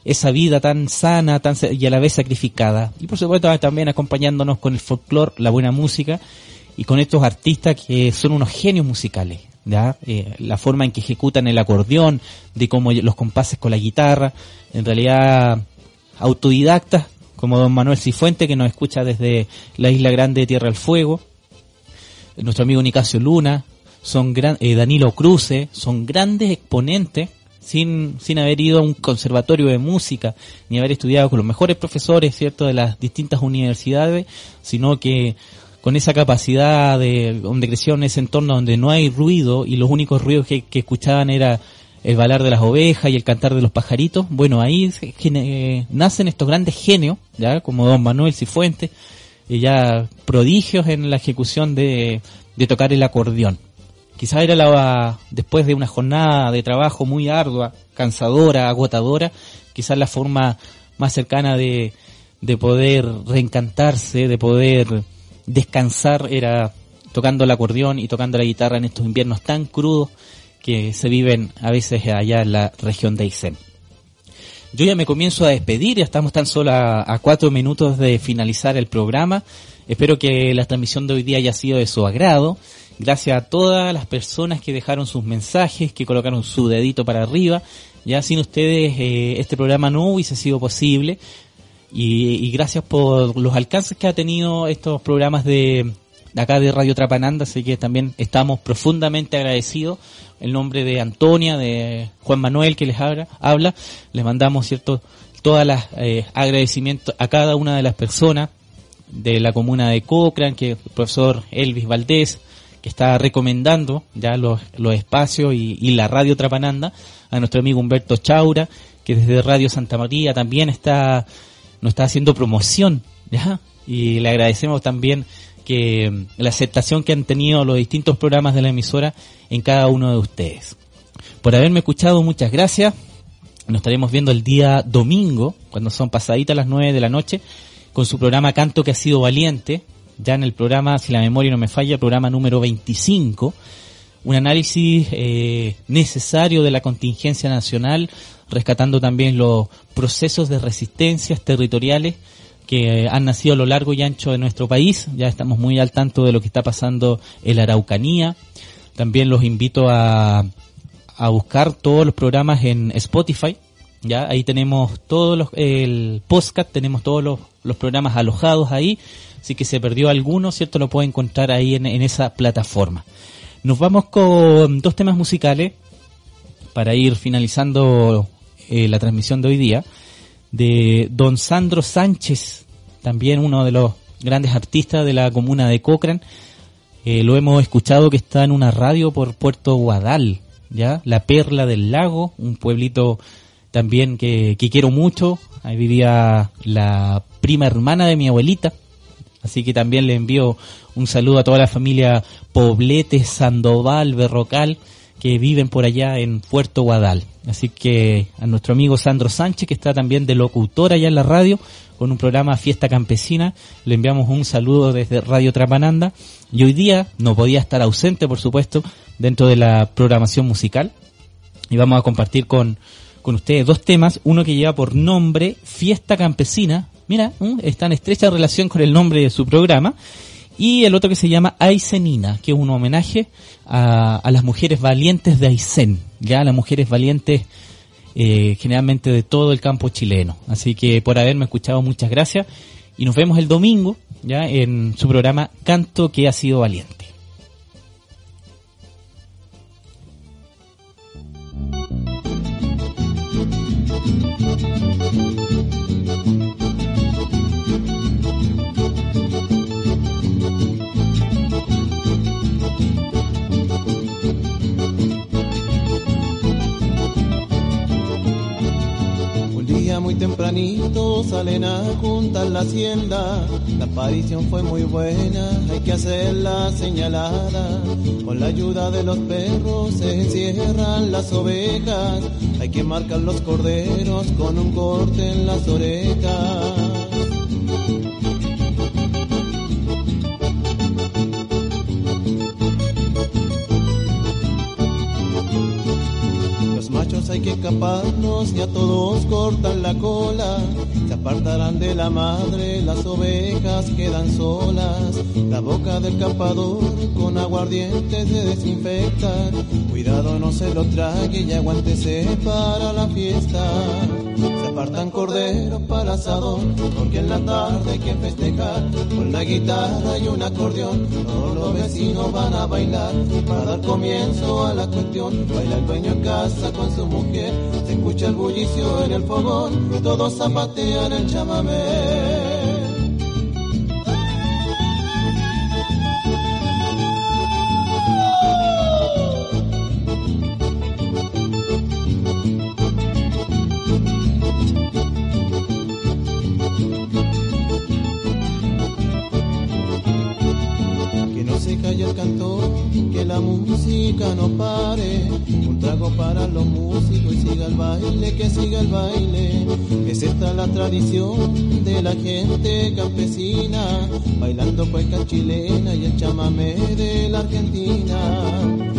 esa vida tan sana tan y a la vez sacrificada. Y por supuesto también acompañándonos con el folclore, la buena música y con estos artistas que son unos genios musicales. ¿ya? Eh, la forma en que ejecutan el acordeón, de cómo los compases con la guitarra, en realidad autodidactas, como don Manuel Cifuente, que nos escucha desde la isla grande de Tierra del Fuego, nuestro amigo Nicasio Luna, son gran, eh, Danilo Cruce, son grandes exponentes sin, sin haber ido a un conservatorio de música, ni haber estudiado con los mejores profesores, ¿cierto?, de las distintas universidades, sino que con esa capacidad de donde creció en ese entorno donde no hay ruido y los únicos ruidos que, escuchaban era el balar de las ovejas y el cantar de los pajaritos, bueno, ahí eh, nacen estos grandes genios, ya como don Manuel Cifuentes, y ya prodigios en la ejecución de, de tocar el acordeón. Quizás era la, después de una jornada de trabajo muy ardua, cansadora, agotadora, quizás la forma más cercana de, de poder reencantarse, de poder descansar era tocando el acordeón y tocando la guitarra en estos inviernos tan crudos que se viven a veces allá en la región de Aysén. Yo ya me comienzo a despedir, ya estamos tan solo a, a, cuatro minutos de finalizar el programa. Espero que la transmisión de hoy día haya sido de su agrado. Gracias a todas las personas que dejaron sus mensajes, que colocaron su dedito para arriba. Ya sin ustedes eh, este programa no hubiese sido posible. Y, gracias por los alcances que ha tenido estos programas de, acá de Radio Trapananda, así que también estamos profundamente agradecidos. El nombre de Antonia, de Juan Manuel que les habla, habla les mandamos cierto todas las eh, agradecimientos a cada una de las personas de la comuna de Cochrane, que el profesor Elvis Valdés, que está recomendando ya los, los espacios y, la Radio Trapananda, a nuestro amigo Humberto Chaura, que desde Radio Santa María también está, nos está haciendo promoción, ya, y le agradecemos también que la aceptación que han tenido los distintos programas de la emisora en cada uno de ustedes. Por haberme escuchado, muchas gracias. Nos estaremos viendo el día domingo, cuando son pasaditas las nueve de la noche, con su programa Canto que ha sido valiente, ya en el programa, si la memoria no me falla, programa número 25, un análisis eh, necesario de la contingencia nacional, rescatando también los procesos de resistencias territoriales que han nacido a lo largo y ancho de nuestro país. Ya estamos muy al tanto de lo que está pasando en la Araucanía. También los invito a, a buscar todos los programas en Spotify. Ya ahí tenemos todos los, el podcast, tenemos todos los, los programas alojados ahí. Así que se perdió alguno, ¿cierto? Lo puede encontrar ahí en, en esa plataforma. Nos vamos con dos temas musicales para ir finalizando eh, la transmisión de hoy día de don Sandro Sánchez, también uno de los grandes artistas de la comuna de Cochrane. Eh, lo hemos escuchado que está en una radio por Puerto Guadal, ya, la Perla del Lago, un pueblito también que, que quiero mucho. Ahí vivía la prima hermana de mi abuelita, así que también le envío un saludo a toda la familia Poblete, Sandoval, Berrocal, que viven por allá en Puerto Guadal. Así que a nuestro amigo Sandro Sánchez, que está también de locutor allá en la radio, con un programa Fiesta Campesina, le enviamos un saludo desde Radio Trapananda. Y hoy día no podía estar ausente, por supuesto, dentro de la programación musical. Y vamos a compartir con, con ustedes dos temas. Uno que lleva por nombre Fiesta Campesina. Mira, está en estrecha relación con el nombre de su programa. Y el otro que se llama Aisenina, que es un homenaje a, a las mujeres valientes de Aysén, ya las mujeres valientes eh, generalmente de todo el campo chileno. Así que por haberme escuchado muchas gracias. Y nos vemos el domingo ya en su programa Canto que ha sido valiente. Tempranito salen a juntar la hacienda. La aparición fue muy buena, hay que hacerla señalada. Con la ayuda de los perros se encierran las ovejas. Hay que marcar los corderos con un corte en las orejas. Hay que escaparnos y a todos cortan la cola. Se apartarán de la madre, las ovejas quedan solas. La boca del capador con aguardiente se desinfecta. Cuidado no se lo trague y aguántese para la fiesta. Se apartan corderos para asador, porque en la tarde hay que festejar. Con la guitarra y un acordeón, todos los vecinos van a bailar. Para dar comienzo a la cuestión, baila el dueño en casa con su mujer. Se escucha el bullicio en el fogón, todos zapatean el chamamé. y el cantor, que la música no pare, un trago para los músicos y siga el baile, que siga el baile, es esta la tradición de la gente campesina, bailando cueca chilena y el chamamé de la Argentina.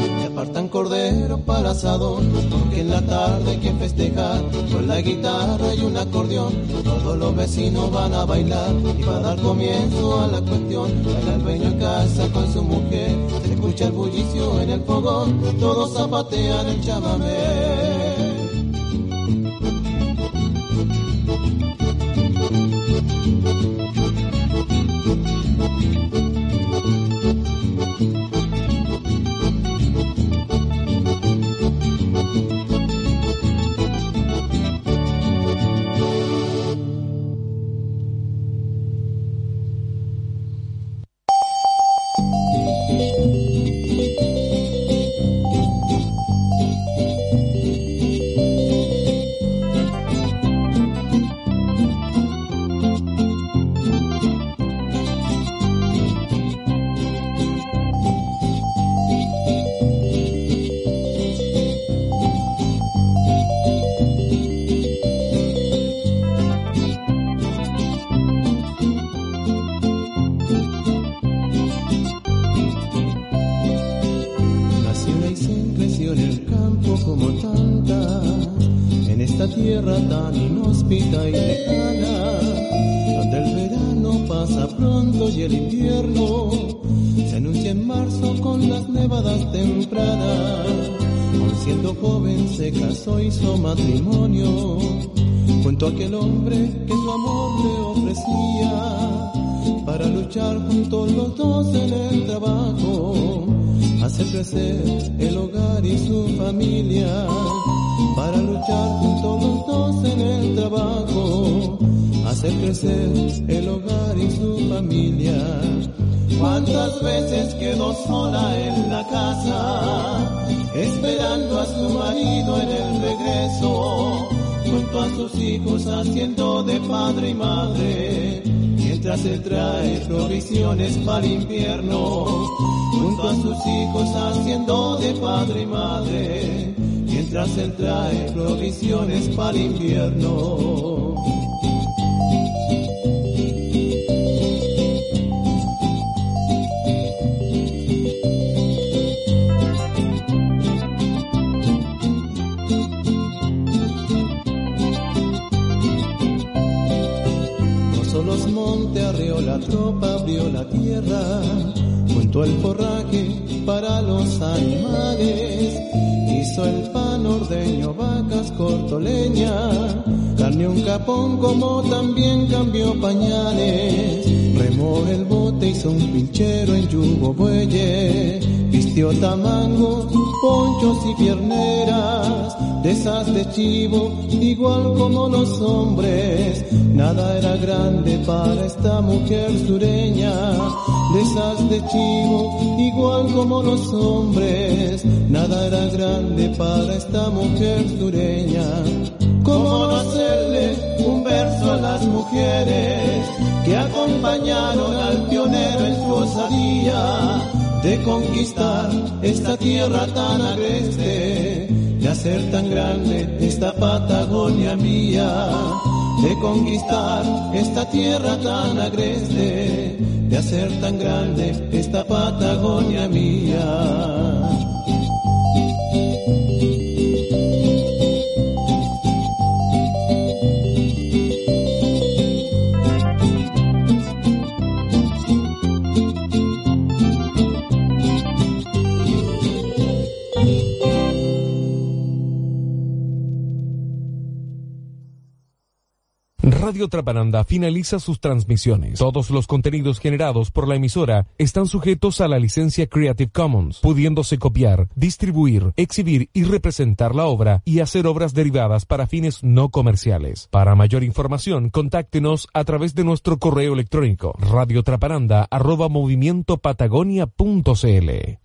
Se apartan corderos para asadón, porque en la tarde hay que festejar con la guitarra y un acordeón. Todos los vecinos van a bailar y para dar comienzo a la cuestión. Baila el dueño en casa con su mujer, se escucha el bullicio en el fogón, todos zapatean el chamamé. Aquel hombre provisiones para invierno, junto a sus hijos haciendo de padre y madre, mientras él trae provisiones para invierno. Tropa, abrió la tierra, junto al forraje para los animales. Hizo el pan ordeño, vacas, cortó leña, carne un capón como también cambió pañales. Remó el bote, hizo un pinchero en yugo bueye, vistió tamangos, ponchos y pierneras, de esas de chivo, igual como los hombres. Nada era grande para esta mujer sureña, de esas de chivo, igual como los hombres. Nada era grande para esta mujer sureña. ¿Cómo no hacerle un verso a las mujeres que acompañaron al pionero en su osadía de conquistar esta tierra tan agreste, hacer tan grande esta Patagonia mía, de conquistar esta tierra tan agreste, de hacer tan grande esta Patagonia mía? Radio Trapananda finaliza sus transmisiones. Todos los contenidos generados por la emisora están sujetos a la licencia Creative Commons, pudiéndose copiar, distribuir, exhibir y representar la obra y hacer obras derivadas para fines no comerciales. Para mayor información, contáctenos a través de nuestro correo electrónico movimientopatagonia.cl.